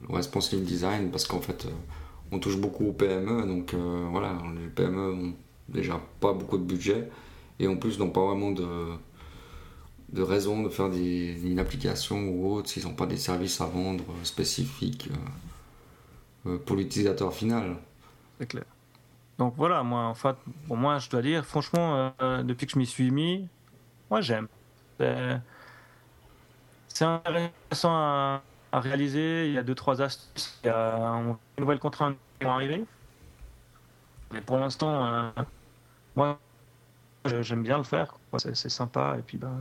le responsive design parce qu'en fait, euh, on touche beaucoup aux PME. Donc euh, voilà, les PME ont déjà pas beaucoup de budget et en plus n'ont pas vraiment de, de raison de faire des, une application ou autre s'ils n'ont pas des services à vendre euh, spécifiques euh, pour l'utilisateur final. C'est clair. Donc voilà, moi, en fait, pour moi, je dois dire, franchement, euh, depuis que je m'y suis mis, moi, j'aime. C'est- C'est intéressant à, à réaliser. Il y a deux, trois astuces. Il y a une nouvelle contrainte qui vont arriver. Mais pour l'instant, euh, moi, j'aime bien le faire. C'est sympa. Et puis, ben,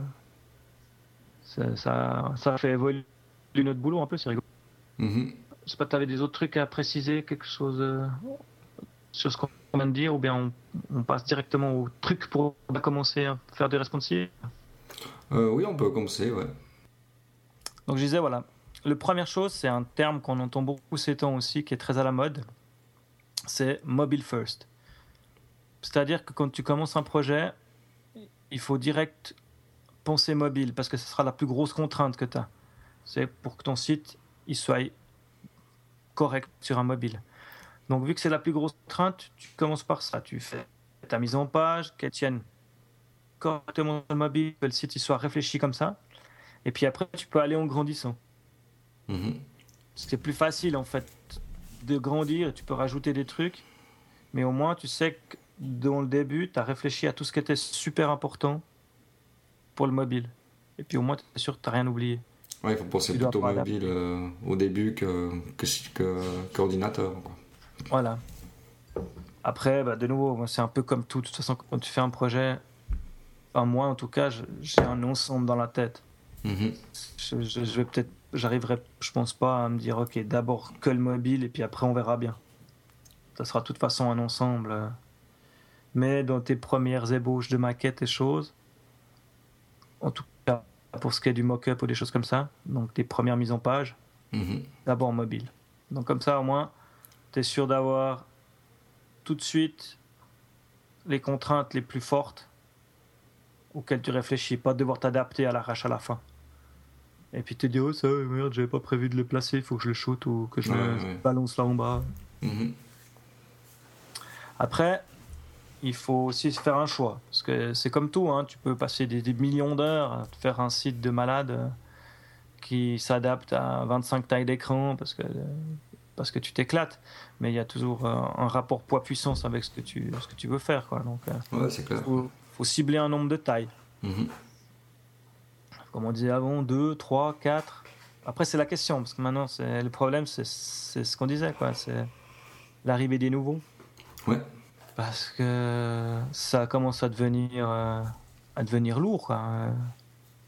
ça, ça fait évoluer notre boulot un peu, c'est rigolo. Mhm. Je sais pas, tu avais des autres trucs à préciser, quelque chose euh, sur ce qu'on vient de dire, ou bien on, on passe directement au truc pour commencer à faire des responsives Euh, oui, on peut commencer, ouais. Donc je disais, voilà, la première chose, c'est un terme qu'on entend beaucoup ces temps aussi, qui est très à la mode, c'est mobile first. C'est-à-dire que quand tu commences un projet, il faut direct penser mobile, parce que ce sera la plus grosse contrainte que tu as. C'est pour que ton site il soit correct sur un mobile. Donc vu que c'est la plus grosse contrainte, tu commences par ça. Tu fais ta mise en page, qu'elle tienne correctement sur le mobile, que le site il soit réfléchi comme ça. Et puis après, tu peux aller en grandissant. Mhm. C'est plus facile en fait de grandir, tu peux rajouter des trucs, mais au moins tu sais que dans le début, tu as réfléchi à tout ce qui était super important pour le mobile. Et puis au moins, tu es sûr que tu n'as rien oublié. Ouais, il faut penser plutôt mobile euh, au début que, que, que, qu'ordinateur, quoi. Voilà. Après, bah, de nouveau, c'est un peu comme tout. De toute façon, quand tu fais un projet, enfin, moi en tout cas, j'ai un ensemble dans la tête. Mhm. Je, je- je vais peut-être, j'arriverai, je pense pas à me dire, ok, d'abord que le mobile et puis après on verra bien. Ça sera de toute façon un ensemble. euh. Mais dans tes premières ébauches de maquettes et choses, en tout cas pour ce qui est du mock-up ou des choses comme ça, donc tes premières mises en page, Mhm. d'abord mobile. Donc comme ça au moins, tu es sûr d'avoir tout de suite les contraintes les plus fortes auxquelles tu réfléchis, pas devoir t'adapter à l'arrache à la fin. Et puis te dire, oh ça, merde, j'avais pas prévu de le placer, il faut que je le shoot ou que je Ouais, le ouais. balance là en bas. Mhm. Après, il faut aussi se faire un choix. Parce que c'est comme tout, hein, tu peux passer des, des millions d'heures à te faire un site de malade euh, qui s'adapte à 25 tailles d'écran parce que, euh, parce que tu t'éclates. Mais il y a toujours euh, un rapport poids-puissance avec ce que, tu, ce que tu veux faire. Quoi. Donc, il Ouais, c'est clair. faut, faut cibler un nombre de tailles. Mhm. Comme on disait avant, 2, 3, 4. Après, c'est la question. Parce que maintenant, c'est, le problème, c'est, c'est ce qu'on disait. Quoi. C'est l'arrivée des nouveaux. Ouais. Parce que ça commence à devenir, euh, à devenir lourd. quoi. Euh,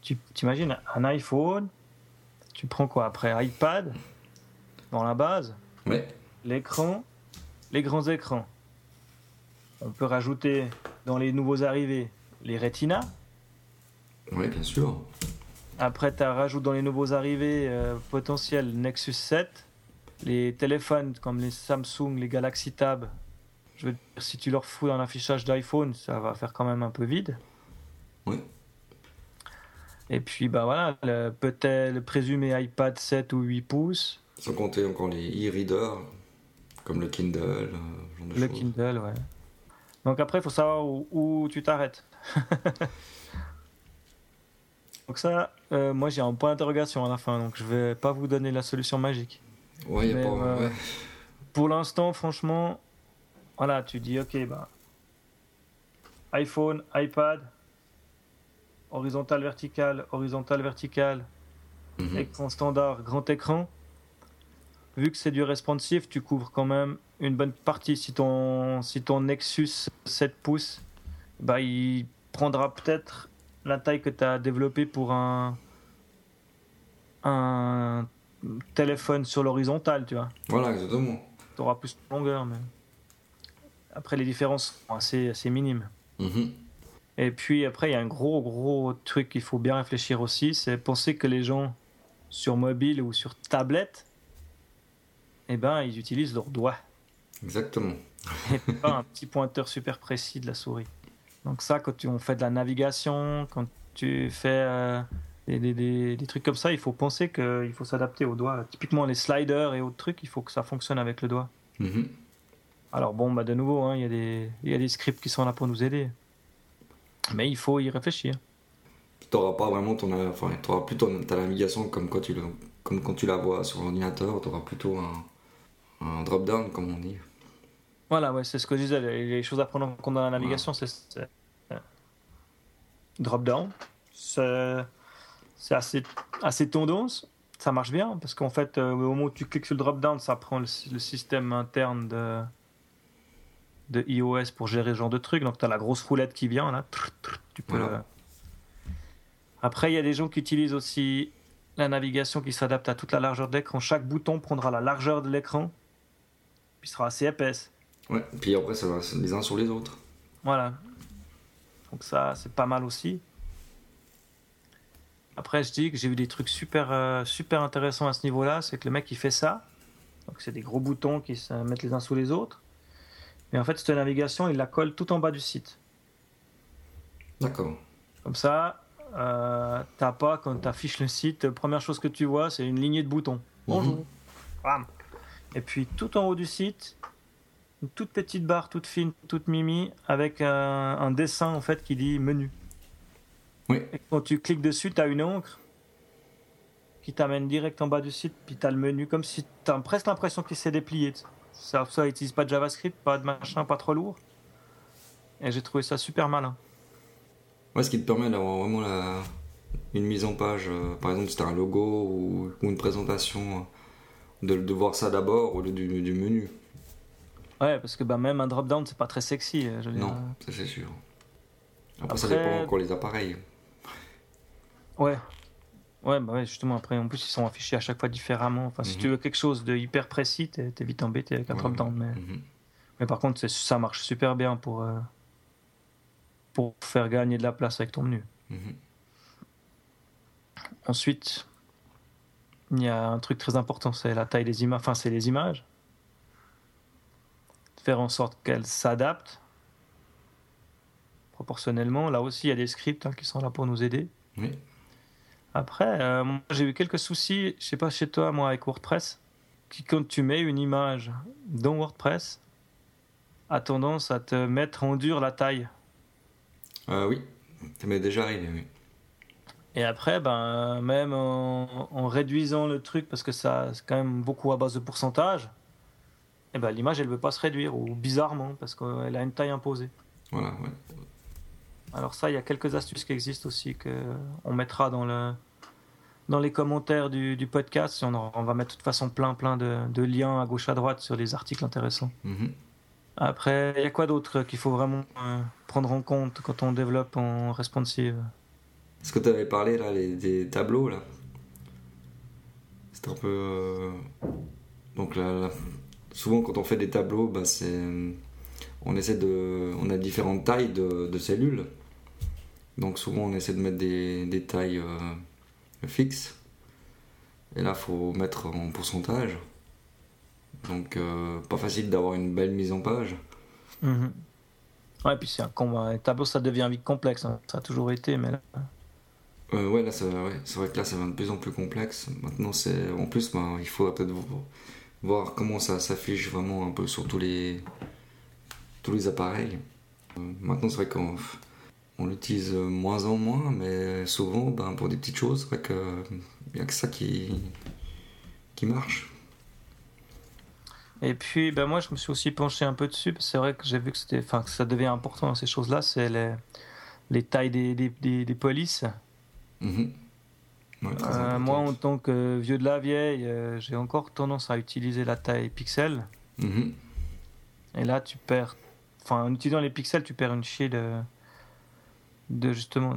Tu t'imagines un iPhone, tu prends quoi après iPad dans la base, Ouais. l'écran, les grands écrans. On peut rajouter dans les nouveaux arrivés les Retina. Ouais, bien sûr. Après, tu rajoutes dans les nouveaux arrivés euh, potentiels Nexus 7. les téléphones comme les Samsung, les Galaxy Tab, je veux dire, si tu leur fous un affichage d'iPhone, ça va faire quand même un peu vide. Oui. Et puis, bah voilà, le- peut-être le présumé iPad 7 ou 8 pouces, Sans compter encore les e-readers, comme le Kindle, euh, ce genre de le choses. Kindle, ouais. Donc après, il faut savoir où, où tu t'arrêtes. donc ça, euh, moi j'ai un point d'interrogation à la fin, donc je vais pas vous donner la solution magique. Ouais, y a pas. euh, ouais. Pour l'instant, franchement, voilà, tu dis ok, bah iPhone, iPad, horizontal, vertical, horizontal, vertical, Mhm. écran standard, grand écran. Vu que c'est du responsive, tu couvres quand même une bonne partie. Si ton, si ton Nexus 7 pouces, bah, il prendra peut-être la taille que tu as développée pour un, un téléphone sur l'horizontale, tu vois. Voilà, exactement. Tu auras plus de longueur, mais après les différences sont assez, assez minimes. Mhm. Et puis après, il y a un gros, gros truc qu'il faut bien réfléchir aussi, c'est penser que les gens sur mobile ou sur tablette, eh ben, ils utilisent leurs doigts Exactement. et pas un petit pointeur super précis de la souris. Donc ça, quand tu, on fait de la navigation, quand tu fais euh, des, des- des- des trucs comme ça, il faut penser qu'il faut s'adapter aux doigts. Typiquement les sliders et autres trucs, il faut que ça fonctionne avec le doigt. Mhm. Alors bon, bah de nouveau, hein, il y, a des- il y a des scripts qui sont là pour nous aider. Mais il faut y réfléchir. Tu n'auras pas vraiment ton. Enfin, auras plutôt ta navigation comme quand tu, le- comme quand tu la vois sur l'ordinateur, tu auras plutôt un, un drop-down, comme on dit. Voilà, ouais, c'est ce que je disais. Les, choses à prendre en compte dans la navigation, c'est c'est- c'est- drop-down. C'est assez, assez tendance. Ça marche bien parce qu'en fait, euh, au moment où tu cliques sur le drop-down, ça prend le, le système interne de, de iOS pour gérer ce genre de truc. Donc, tu as la grosse roulette qui vient là. Tu peux Voilà. le- Après, il y a des gens qui utilisent aussi la navigation qui s'adapte à toute la largeur de l'écran. Chaque bouton prendra la largeur de l'écran, puis sera assez épaisse. Ouais. Puis après, ça va les uns sur les autres. Voilà. Donc ça, c'est pas mal aussi. Après, je dis que j'ai vu des trucs super, euh, super intéressants à ce niveau-là. C'est que le mec, il fait ça. Donc c'est des gros boutons qui se mettent les uns sous les autres. Mais en fait, cette navigation, il la colle tout en bas du site. D'accord. Comme ça, euh, t'as pas, quand tu affiches le site, première chose que tu vois, c'est une lignée de boutons. Bonjour. Bam. Et puis tout en haut du site, une toute petite barre, toute fine, toute mimi, avec un, un dessin en fait qui dit menu. Oui. Et quand tu cliques dessus, tu as une encre qui t'amène direct en bas du site, puis tu as le menu, comme si tu as presque l'impression qu'il s'est déplié. Ça, ça utilise pas de JavaScript, pas de machin, pas trop lourd. Et j'ai trouvé ça super malin. Ouais, ce qui te permet d'avoir vraiment la... une mise en page, euh, par exemple, si tu un logo ou, ou une présentation, de, de voir ça d'abord au lieu du, du menu. Ouais, parce que bah, même un drop-down, c'est pas très sexy. euh, Je veux dire. Non, ça c'est sûr. Après, ça dépend encore les appareils. Ouais. Ouais, bah ouais, justement, après, en plus, ils sont affichés à chaque fois différemment. Enfin, si Mhm. tu veux quelque chose de hyper précis, t'es vite embêté avec un Ouais. drop-down. Mais, Mhm. mais par contre, ça marche super bien pour, euh, pour faire gagner de la place avec ton menu. Mhm. Ensuite, il y a un truc très important, c'est la taille des images. Enfin, c'est les images. Faire en sorte qu'elles s'adaptent proportionnellement. Là aussi, il y a des scripts hein, qui sont là pour nous aider. Oui. Après, euh, j'ai eu quelques soucis, je sais pas chez toi, moi, avec WordPress, qui quand tu mets une image dans WordPress, a tendance à te mettre en dur la taille. Euh, oui, ça m'est déjà arrivé, oui. Et après, ben, même en, en réduisant le truc, parce que ça, c'est quand même beaucoup à base de pourcentage, et ben, l'image, elle veut pas se réduire, ou bizarrement, parce qu'elle a une taille imposée. Voilà, ouais. Alors ça, il y a quelques astuces qui existent aussi, qu'on mettra dans, le, dans les commentaires du, du podcast. On, en- on va mettre de toute façon plein, plein de, de liens à gauche, à droite sur les articles intéressants. Mhm. Après, il y a quoi d'autre qu'il faut vraiment euh, prendre en compte quand on développe en responsive? Ce que tu avais parlé là, les, des tableaux là, c'est un peu. euh, Donc là, souvent quand on fait des tableaux, bah, c'est, on essaie de, on a différentes tailles de, cellules. Donc souvent on essaie de mettre des, tailles euh, fixes. Et là, faut mettre en pourcentage. Donc, pas facile d'avoir une belle mise en page. Mhm. Ouais, puis c'est un combat. Un tableau, ça devient vite complexe. Hein. Ça a toujours été, mais là. Ouais, là, c'est vrai que là, ça devient de plus en plus complexe. Maintenant, c'est en plus, ben, il faut peut-être voir comment ça s'affiche vraiment un peu sur tous les tous les appareils. maintenant, c'est vrai qu'on on l'utilise moins en moins, mais souvent, ben, pour des petites choses, c'est vrai n'y a que ça qui, qui marche. Et puis, ben moi, je me suis aussi penché un peu dessus, c'est vrai que j'ai vu que, c'était, enfin, que ça devient important, ces choses-là, c'est les, les tailles des, des, des, polices. Mm-hmm. Euh, moi, en tant que vieux de la vieille, euh, j'ai encore tendance à utiliser la taille pixel. Mm-hmm. Et là, tu perds. Enfin, en utilisant les pixels, tu perds une chier de, de justement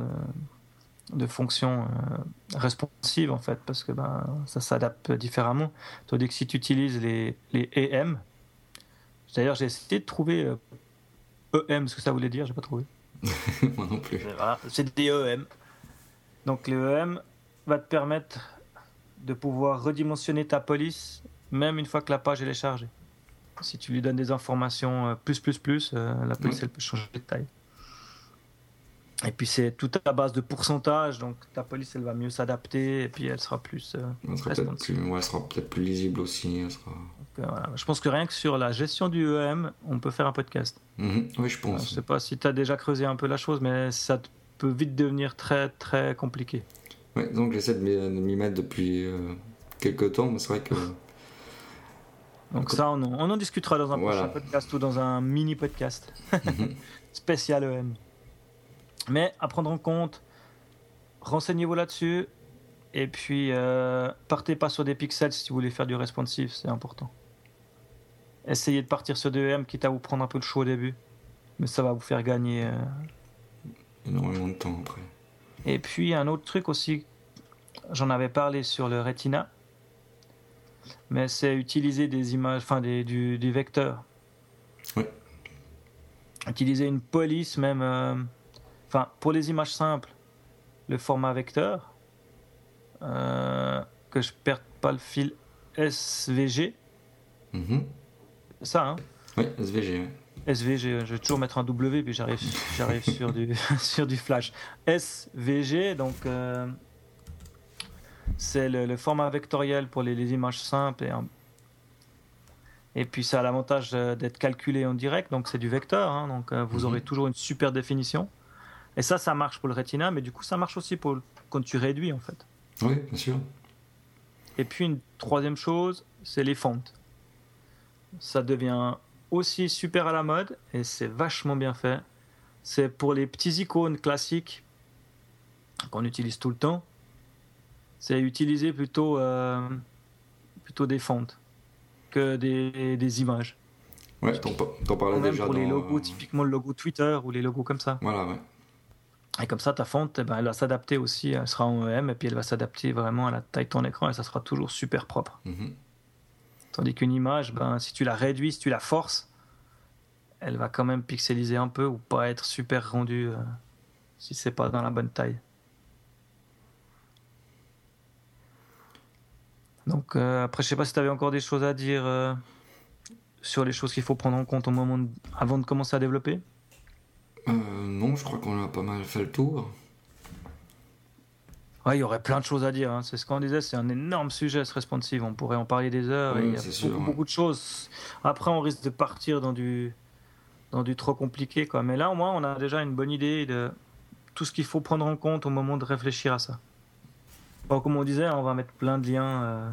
de, fonctions euh, responsives en fait, parce que ben, ça s'adapte différemment. Tandis que si tu utilises les, les EM, d'ailleurs j'ai essayé de trouver EM, ce que ça voulait dire, j'ai pas trouvé. Moi non plus. c'est des EM. Donc les EM va te permettre de pouvoir redimensionner ta police même une fois que la page est chargée. Si tu lui donnes des informations euh, plus plus plus, euh, la police elle peut changer de taille. Et puis c'est tout à base de pourcentage, donc ta police elle va mieux s'adapter et puis elle sera plus. Euh, elle sera peut-être plus, lisible aussi. Je pense que rien que sur la gestion du EM, on peut faire un podcast. Mhm. Oui, je pense. je sais pas si tu as déjà creusé un peu la chose, mais ça peut vite devenir très très compliqué. Ouais, donc j'essaie de m'y mettre depuis euh, quelques temps, mais c'est vrai que. Donc ça, on en, discutera dans un prochain podcast ou dans un mini podcast mhm. spécial EM. Mais à prendre en compte, renseignez-vous là-dessus. Et puis, euh, partez pas sur des pixels si vous voulez faire du responsive, c'est important. Essayez de partir sur des EM, quitte à vous prendre un peu de chaud au début. Mais ça va vous faire gagner. Euh, Énormément de temps après. Et puis un autre truc aussi, j'en avais parlé sur le Retina, mais c'est utiliser des images, enfin des, du, des vecteurs. Oui. Utiliser une police même, euh, enfin pour les images simples, le format vecteur, euh, que je perde pas le fil SVG. Mm Ça, hein? Oui, SVG. SVG, je vais toujours mettre un W puis j'arrive, j'arrive sur du sur du flash. SVG, donc euh, c'est le, format vectoriel pour les, images simples et, et puis ça a l'avantage d'être calculé en direct, donc c'est du vecteur, hein, donc euh, vous mhm. aurez toujours une super définition. Et ça, ça marche pour le Retina, mais du coup ça marche aussi pour quand tu réduis en fait. Oui, bien sûr. Et puis une troisième chose, c'est les fontes. Ça devient aussi super à la mode et c'est vachement bien fait. C'est pour les petits icônes classiques qu'on utilise tout le temps. C'est utiliser plutôt, euh, plutôt des fontes que des, des images. Ouais, t'en parlais déjà. Pour les logos, typiquement le logo Twitter ou les logos comme ça. Voilà, ouais. Et comme ça, ta fonte, eh ben, elle va s'adapter aussi. Elle sera en EM et puis elle va s'adapter vraiment à la taille de ton écran et ça sera toujours super propre. Mm-hmm. Tandis qu'une image, ben, si tu la réduis, si tu la forces, elle va quand même pixeliser un peu ou pas être super rendue euh, si c'est pas dans la bonne taille. Donc euh, après, je sais pas si tu avais encore des choses à dire euh, sur les choses qu'il faut prendre en compte au moment avant de commencer à développer. non, je crois qu'on a pas mal fait le tour. Ouais, il y aurait plein de choses à dire. Hein. C'est ce qu'on disait, c'est un énorme sujet ce responsive. On pourrait en parler des heures. il y a beaucoup, beaucoup, de choses. Après, on risque de partir dans du, dans du trop compliqué. Quoi. Mais là, au moins, on a déjà une bonne idée de tout ce qu'il faut prendre en compte au moment de réfléchir à ça. Bon, comme on disait, on va mettre plein de liens. Euh,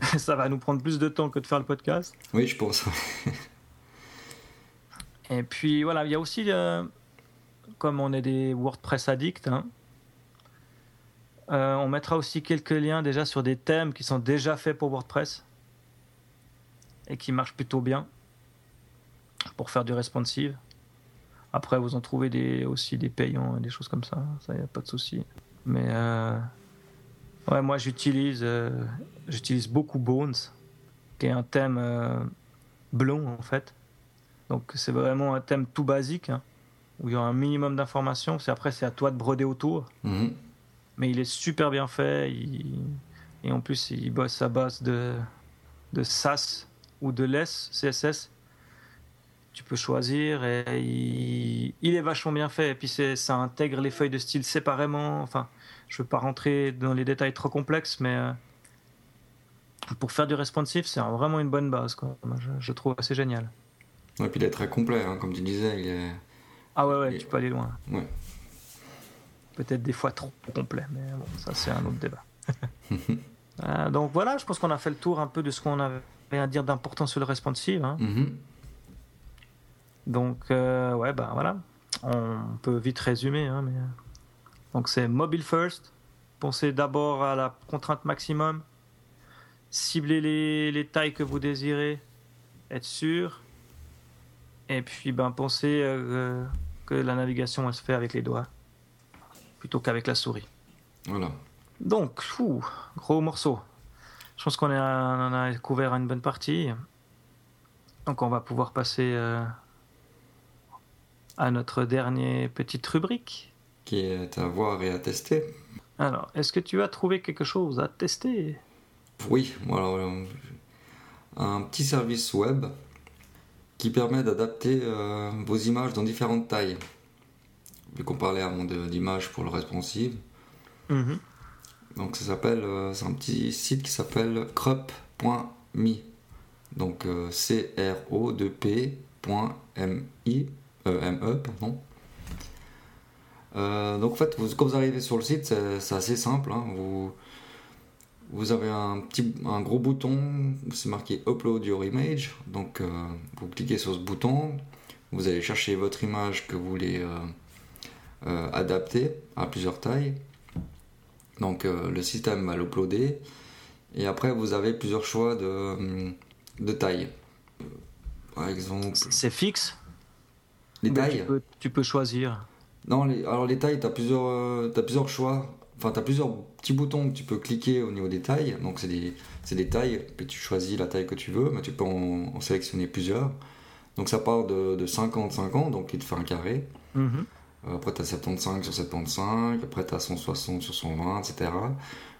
ça va nous prendre plus de temps que de faire le podcast. Oui, je pense. Et puis voilà, il y a aussi, euh, comme on est des WordPress addicts, hein, euh, on mettra aussi quelques liens déjà sur des thèmes qui sont déjà faits pour WordPress et qui marchent plutôt bien pour faire du responsive. Après, vous en trouvez aussi des payants et des choses comme ça, ça y a pas de souci. Mais euh, moi j'utilise euh, j'utilise beaucoup Bones, qui est un thème blond en fait. Donc c'est vraiment un thème tout basique hein, où il y a un minimum d'informations. Après c'est à toi de broder autour. Mhm mais il est super bien fait. Et en plus, il bosse à base de, de SAS ou de LESS, CSS, tu peux choisir et il, est vachement bien fait. Et puis ça intègre les feuilles de style séparément. Enfin, je ne veux pas rentrer dans les détails trop complexes, mais euh, pour faire du responsive, c'est vraiment une bonne base. Quoi. Je, trouve assez génial. Et puis il est très complet, hein, comme tu disais. Il est... Ah ouais, ouais, tu peux aller loin. Peut-être des fois trop complet, mais bon, ça c'est un autre débat. Euh, donc voilà, je pense qu'on a fait le tour un peu de ce qu'on avait à dire d'important sur le responsive. Hein. Mm-hmm. Donc, euh, ouais, ben voilà. On peut vite résumer. Hein, mais... Donc, c'est mobile first. Pensez d'abord à la contrainte maximum. Ciblez les, les, tailles que vous désirez. Être sûr. Et puis, ben, pensez euh, que la navigation, elle se fait avec les doigts plutôt qu'avec la souris. Voilà. Donc, fou, gros morceau. Je pense qu'on en a couvert une bonne partie. Donc, on va pouvoir passer. Euh, à notre dernière petite rubrique. Qui est à voir et à tester. Alors, est-ce que tu as trouvé quelque chose à tester? Oui, voilà, un petit service web qui permet d'adapter euh, vos images dans différentes tailles. Vu qu'on parlait avant d'images pour le responsive. Mhm. Donc ça s'appelle, euh, c'est un petit site qui s'appelle crop.me. Donc euh, c r o 2 p.mi euh, ME, pardon. Euh, donc en fait, vous, quand vous arrivez sur le site, c'est assez simple. Hein. Vous, vous avez un, petit, un gros bouton, c'est marqué Upload your image. Donc euh, vous cliquez sur ce bouton, vous allez chercher votre image que vous voulez adapter à plusieurs tailles. Donc le système va l'uploader. Et après, vous avez plusieurs choix de, de taille. Par exemple. C'est fixe? Les tailles tu peux, choisir. Non, alors les tailles, tu as, plusieurs, euh, as plusieurs choix. Enfin, tu as plusieurs petits boutons que tu peux cliquer au niveau des tailles. Donc, c'est des, des, tailles, puis tu choisis la taille que tu veux, mais tu peux en, sélectionner plusieurs. Donc, ça part de, de 50, 50, donc il te fait un carré. Mhm. Euh, après, tu as 75 sur 75, après, tu as 160 sur 120, etc.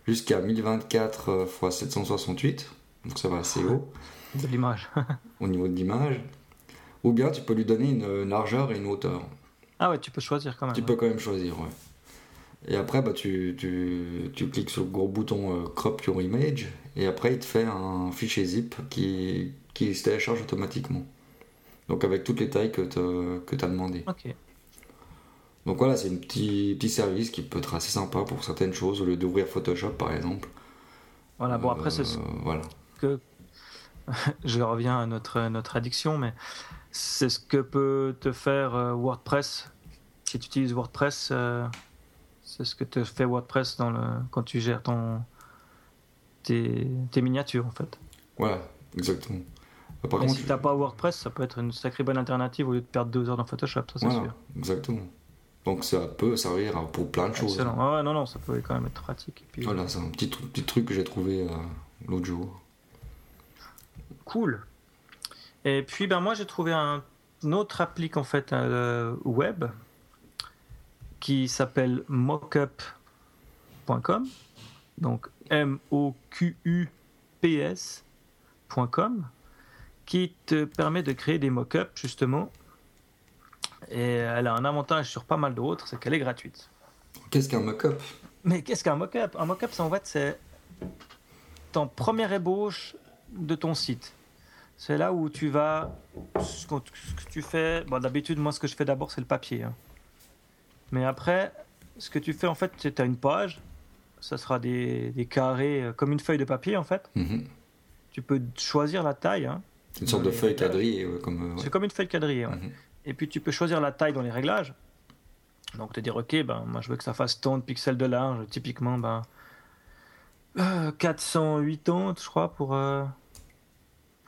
Jusqu'à 1024 x 768, donc ça va assez haut. De l'image. au niveau de l'image ou bien tu peux lui donner une, largeur et une hauteur. Ah ouais, tu peux choisir quand même. Tu peux quand même choisir, ouais. Et après, bah, tu, tu, tu cliques sur le gros bouton euh, Crop Your Image, et après, il te fait un fichier zip qui, qui se télécharge automatiquement. Donc avec toutes les tailles que tu as demandé. Ok. Donc voilà, c'est un petit, petit service qui peut être assez sympa pour certaines choses, au lieu d'ouvrir Photoshop par exemple. Voilà, bon après, c'est euh, voilà. que je reviens à notre, notre addiction, mais c'est ce que peut te faire euh, WordPress. Si tu utilises WordPress, euh, c'est ce que te fait WordPress dans le, quand tu gères ton, tes, miniatures en fait. Voilà, exactement. Par contre, si tu n'as pas WordPress, ça peut être une sacrée bonne alternative au lieu de perdre deux heures dans Photoshop, ça c'est sûr. Exactement. Donc ça peut servir pour plein de choses. Excellent. ouais, non, non, ça peut quand même être pratique. puis, voilà, c'est un petit, petit truc que j'ai trouvé euh, l'autre jour. Cool. Et puis, ben, moi, j'ai trouvé un, autre applique en fait euh, web qui s'appelle mockup.com. Donc, M-O-Q-U-P-S.com qui te permet de créer des mockups justement. Et elle a un avantage sur pas mal d'autres, c'est qu'elle est gratuite. Qu'est-ce qu'un mockup? Mais qu'est-ce qu'un mockup? Un mockup, c'est en fait c'est ton première ébauche de ton site c'est là où tu vas. Ce que tu fais. Bon, d'habitude, moi, ce que je fais d'abord, c'est le papier. Hein. Mais après, ce que tu fais, en fait, c'est tu as une page. Ça sera des, des, carrés, euh, comme une feuille de papier, en fait. Mhm. Tu peux choisir la taille. Hein, une sorte de feuille quadrillée. comme, euh, C'est comme une feuille quadrillée. Mhm. Et puis, tu peux choisir la taille dans les réglages. Donc, te dire, OK, ben, moi, je veux que ça fasse tant de pixels de large. Typiquement, ben, 480, euh, je crois, pour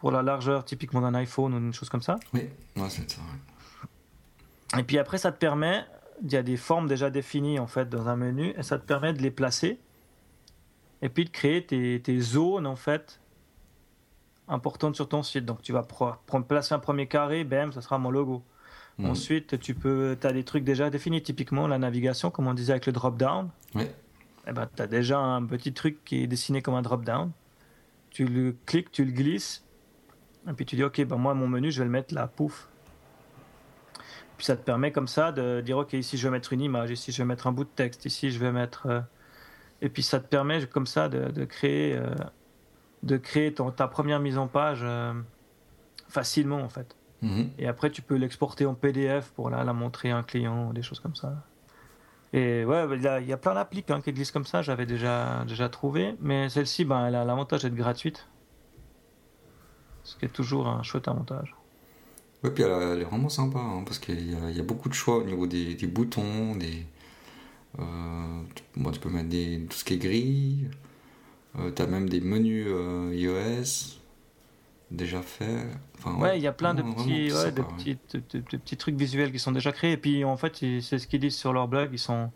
pour la largeur typiquement d'un iPhone ou une chose comme ça. Oui, c'est ça. Et puis après, ça te permet, il y a des formes déjà définies en fait dans un menu, et ça te permet de les placer, et puis de créer tes, tes zones en fait importantes sur ton site. Donc tu vas prendre placer un premier carré, bam, ça sera mon logo. Mhm. Ensuite, tu peux, as des trucs déjà définis, typiquement la navigation, comme on disait avec le drop down. Oui. Eh ben, tu as déjà un petit truc qui est dessiné comme un drop down. tu le cliques, tu le glisses, et puis tu dis, ok, ben moi, mon menu, je vais le mettre là, pouf. Puis ça te permet comme ça de dire, ok, ici je vais mettre une image, ici je vais mettre un bout de texte, ici je vais mettre. euh, Et puis ça te permet comme ça de, de créer, euh, de créer ton, ta première mise en page euh, facilement en fait. Mhm. Et après, tu peux l'exporter en PDF pour la, la montrer à un client des choses comme ça. Et ouais, bah, il y a, il y a plein d'applis hein, qui existent comme ça, j'avais déjà, déjà trouvé. Mais celle-ci, ben, elle a l'avantage d'être gratuite. Ce qui est toujours un chouette avantage. Ouais, puis elle, elle est vraiment sympa, hein, parce qu'il y, a- il y a beaucoup de choix au niveau des, des boutons, des... euh, tu, moi, tu peux mettre des, tout ce qui est gris, euh, t'as même des menus euh, iOS déjà faits. Enfin, Ouais, il y a plein de petits, vraiment ouais, de, sympa, ouais. petits, de, de- de petits trucs visuels qui sont déjà créés. Et puis, en fait, c'est ce qu'ils disent sur leur blog, ils sont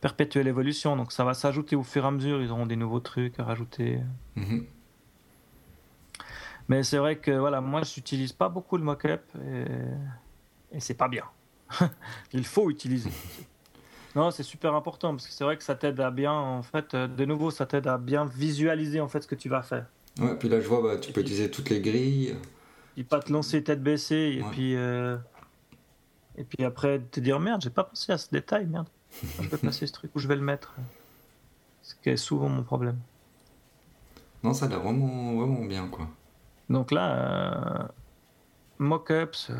perpétuelle évolution. Donc, ça va s'ajouter au fur et à mesure. Ils auront des nouveaux trucs à rajouter. Mhm. Mais c'est vrai que voilà, moi, je n'utilise pas beaucoup le mock-up et, et c'est pas bien. Il faut utiliser. Non, c'est super important parce que c'est vrai que ça t'aide à bien, en fait, euh, de nouveau, ça t'aide à bien visualiser en fait ce que tu vas faire. Ouais, puis là, je vois, bah, tu peux utiliser toutes les grilles. Et pas te lancer tête baissée et Ouais. puis euh, et puis après te dire merde, j'ai pas pensé à ce détail, merde. Je peux placer ce truc où je vais le mettre. Ce qui est souvent mon problème. Non, ça a l'air vraiment, vraiment bien, quoi. Donc là, euh, mock-ups,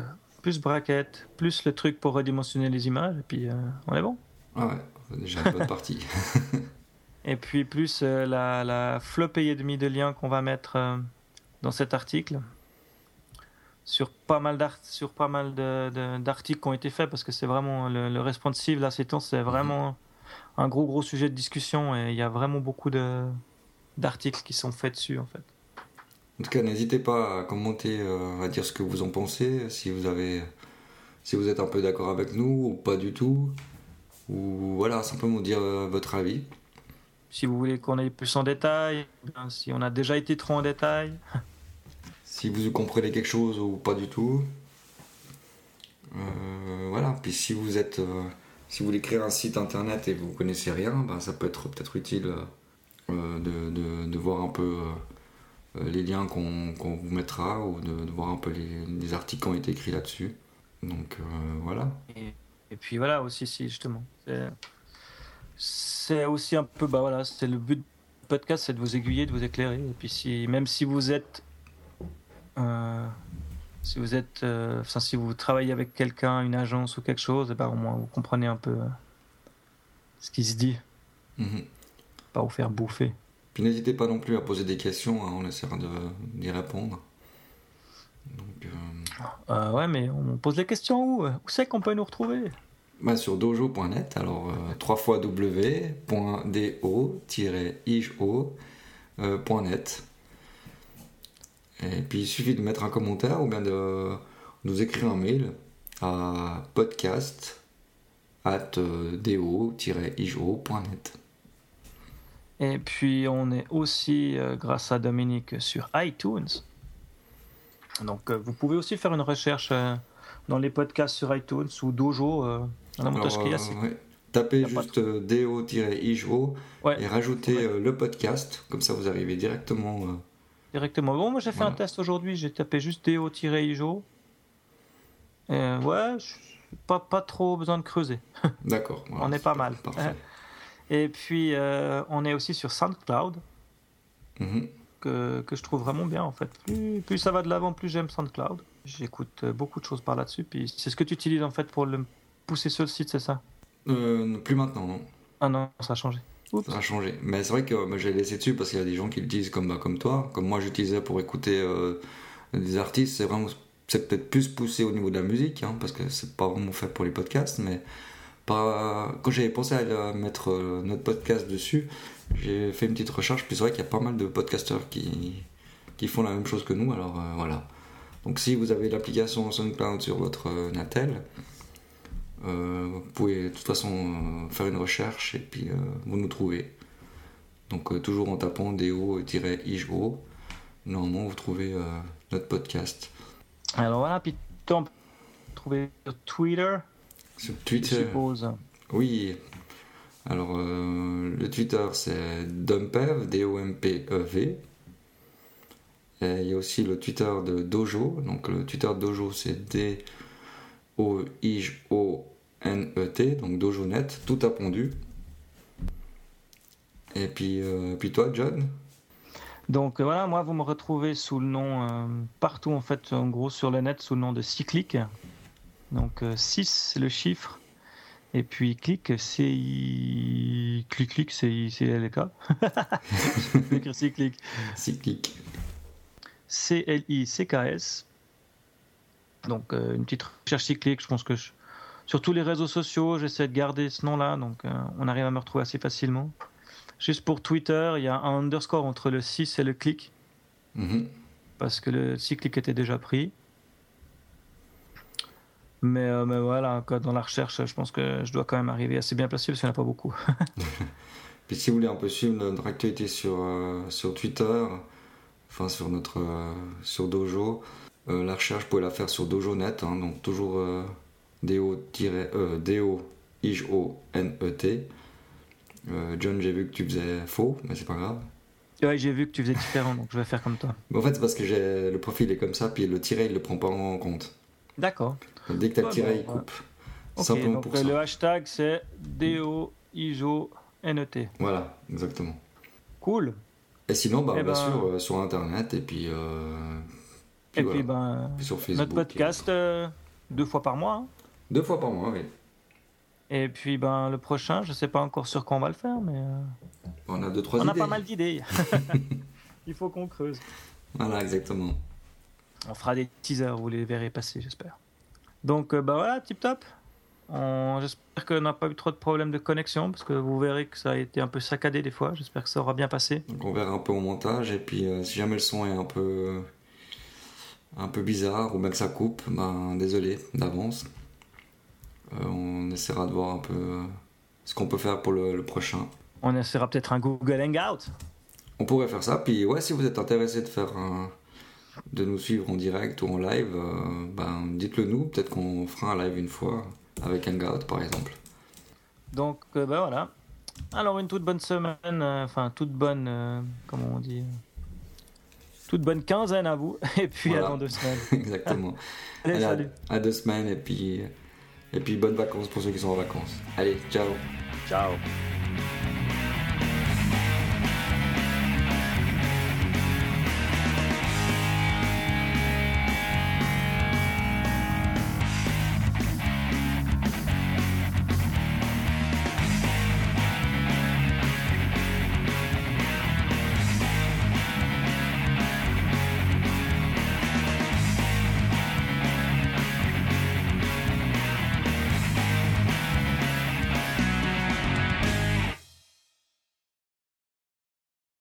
plus bracket, plus le truc pour redimensionner les images, et puis euh, on est bon. Ah ouais, déjà une bonne partie. Et puis plus euh, la, la flopée et demi de liens qu'on va mettre euh, dans cet article sur pas mal d'articles qui ont été faits parce que c'est vraiment le, responsive là ces temps c'est vraiment un gros gros sujet de discussion et il y a vraiment beaucoup d'articles qui sont faits dessus en fait. En tout cas, n'hésitez pas à commenter, euh, à dire ce que vous en pensez, si vous avez, si vous êtes un peu d'accord avec nous ou pas du tout, ou voilà, simplement dire votre avis. Si vous voulez qu'on aille plus en détail, ben, si on a déjà été trop en détail, Si vous comprenez quelque chose ou pas du tout. Euh, voilà. Puis si vous êtes, euh, si vous voulez créer un site internet et vous connaissez rien, ben, ça peut être peut-être utile euh, de, de- de voir un peu les liens qu'on qu'on vous mettra ou de, de voir un peu les, les articles qui ont été écrits là-dessus. Donc voilà. Et, et puis voilà aussi, si justement. C'est- aussi un peu, bah voilà, c'est le but du podcast, c'est de vous aiguiller, de vous éclairer. Et puis si, même si vous êtes, euh, si vous êtes, euh, enfin si vous travaillez avec quelqu'un, une agence ou quelque chose, et ben au moins vous comprenez un peu euh, ce qui se dit, Mhm. pas vous faire bouffer. Puis n'hésitez pas non plus à poser des questions, hein, on essaiera d'y répondre. Donc, Euh, ouais, mais on pose les questions où Où c'est qu'on peut nous retrouver? Bah, sur dojo.net, alors euh, 3 fois w.do-ijo.net. Et puis il suffit de mettre un commentaire ou bien de nous écrire un mail à podcast at euh, do-ijo.net. Et puis on est aussi, euh, grâce à Dominique, sur iTunes. Donc euh, vous pouvez aussi faire une recherche euh, dans les podcasts sur iTunes ou Dojo. Euh, L'avantage Alors, qu'il y a, euh, c'est ouais, tapez juste euh, do-ijo Ouais. et rajoutez euh, le podcast, comme ça vous arrivez directement. euh, directement. Bon, moi j'ai fait Voilà. un test aujourd'hui, j'ai tapé juste do-ijo. Euh, ouais, pas, pas trop besoin de creuser. D'accord. voilà, On est pas mal. Parfait. Et puis euh, on est aussi sur SoundCloud. Mhm. que, que je trouve vraiment bien en fait. Plus, plus ça va de l'avant, plus j'aime SoundCloud. J'écoute euh, beaucoup de choses par là-dessus. Puis c'est ce que tu utilises en fait pour le pousser sur le site, c'est ça? Euh, plus maintenant, non. Ah non, ça a changé. Oups. Ça a changé. Mais c'est vrai que moi, j'ai laissé dessus parce qu'il y a des gens qui l'utilisent comme, bah, comme toi. Comme moi, j'utilisais pour écouter euh, des artistes. C'est vraiment, c'est peut-être plus poussé au niveau de la musique, hein, parce que c'est pas vraiment fait pour les podcasts. Mais pas... quand j'avais pensé à mettre notre podcast dessus, j'ai fait une petite recherche. Puis c'est vrai qu'il y a pas mal de podcasteurs qui, qui font la même chose que nous. Alors euh, voilà. Donc si vous avez l'application SoundCloud sur votre Natel, vous pouvez de toute façon euh, faire une recherche et puis euh, vous nous trouvez. Donc euh, toujours en tapant do-ijo, normalement vous trouvez euh, notre podcast. Alors voilà, puis on peut trouver sur Twitter, Sur je Twitter, suppose. oui. Alors euh, le Twitter c'est Dumpev, D-O-M-P-E-V. Et il y a aussi le Twitter de Dojo. Donc le Twitter de Dojo, c'est D-O-I-O-N-E-T, donc DojoNet, tout a pondu. Et puis, euh, puis toi, John? Donc euh, voilà, moi vous me retrouvez sous le nom euh, partout en fait, en gros sur le net sous le nom de Cyclic. Donc 6 c'est le chiffre. Et puis clic, c'est clic clic, c'est C-L-K. écrire cyclic. Cyclic. C-L-I-C-K-S. Donc une petite recherche cyclique, je pense que sur tous les réseaux sociaux, j'essaie de garder ce nom-là, donc on arrive à me retrouver assez facilement. Juste pour Twitter, il y a un underscore entre le 6 et le clic. Mhm. Parce que le 6 clic était déjà pris. Mais, euh, mais, voilà, dans la recherche, je pense que je dois quand même arriver assez bien placé parce qu'il n'y en a pas beaucoup. Puis si vous voulez un peu suivre notre actualité sur, euh, sur Twitter, enfin sur notre euh, sur Dojo, la recherche, vous pouvez la faire sur DojoNet, hein, donc toujours D-O-I-J-O-N-E-T. Euh, John, j'ai vu que tu faisais faux, mais c'est pas grave. Ouais, j'ai vu que tu faisais différent, donc je vais faire comme toi. en fait, c'est parce que le profil est comme ça, puis le tiret, il le prend pas en compte. D'accord. Dès que tu as le tiret, il coupe. Simplement donc pour le hashtag, c'est D-O-I-J-O-N-E-T. Voilà, exactement. Cool. Et sinon, bah, eh bien ben, sûr, euh, sur Internet, et puis. Euh, puis et puis, ben, sur Facebook. Notre podcast, deux fois par mois. Hein. Deux fois par mois, oui. Et puis ben le prochain, je sais pas encore sur quoi on va le faire, mais euh, on a deux trois on a pas mal d'idées. Il faut qu'on creuse. Voilà, exactement. On fera des teasers, vous les verrez passer, j'espère. Donc bah voilà, tip top. J'espère qu'on n'a pas eu trop de problèmes de connexion parce que vous verrez que ça a été un peu saccadé des fois. J'espère que ça aura bien passé. Donc on verra un peu au montage et puis euh, si jamais le son est un peu un peu bizarre ou même que ça coupe, ben désolé d'avance. Euh, on essaiera de voir un peu euh, ce qu'on peut faire pour le, prochain. On essaiera peut-être un Google Hangout. On pourrait faire ça. Puis ouais, si vous êtes intéressé de faire de nous suivre en direct ou en live, euh, ben dites-le nous. Peut-être qu'on fera un live une fois avec Hangout par exemple. Donc ben voilà. Alors une toute bonne semaine, enfin toute bonne, comment on dit, toute bonne quinzaine à vous. Et puis à dans deux semaines. Exactement. Allez, salut. à deux semaines et puis. Et puis bonnes vacances pour ceux qui sont en vacances. Allez, ciao. Ciao.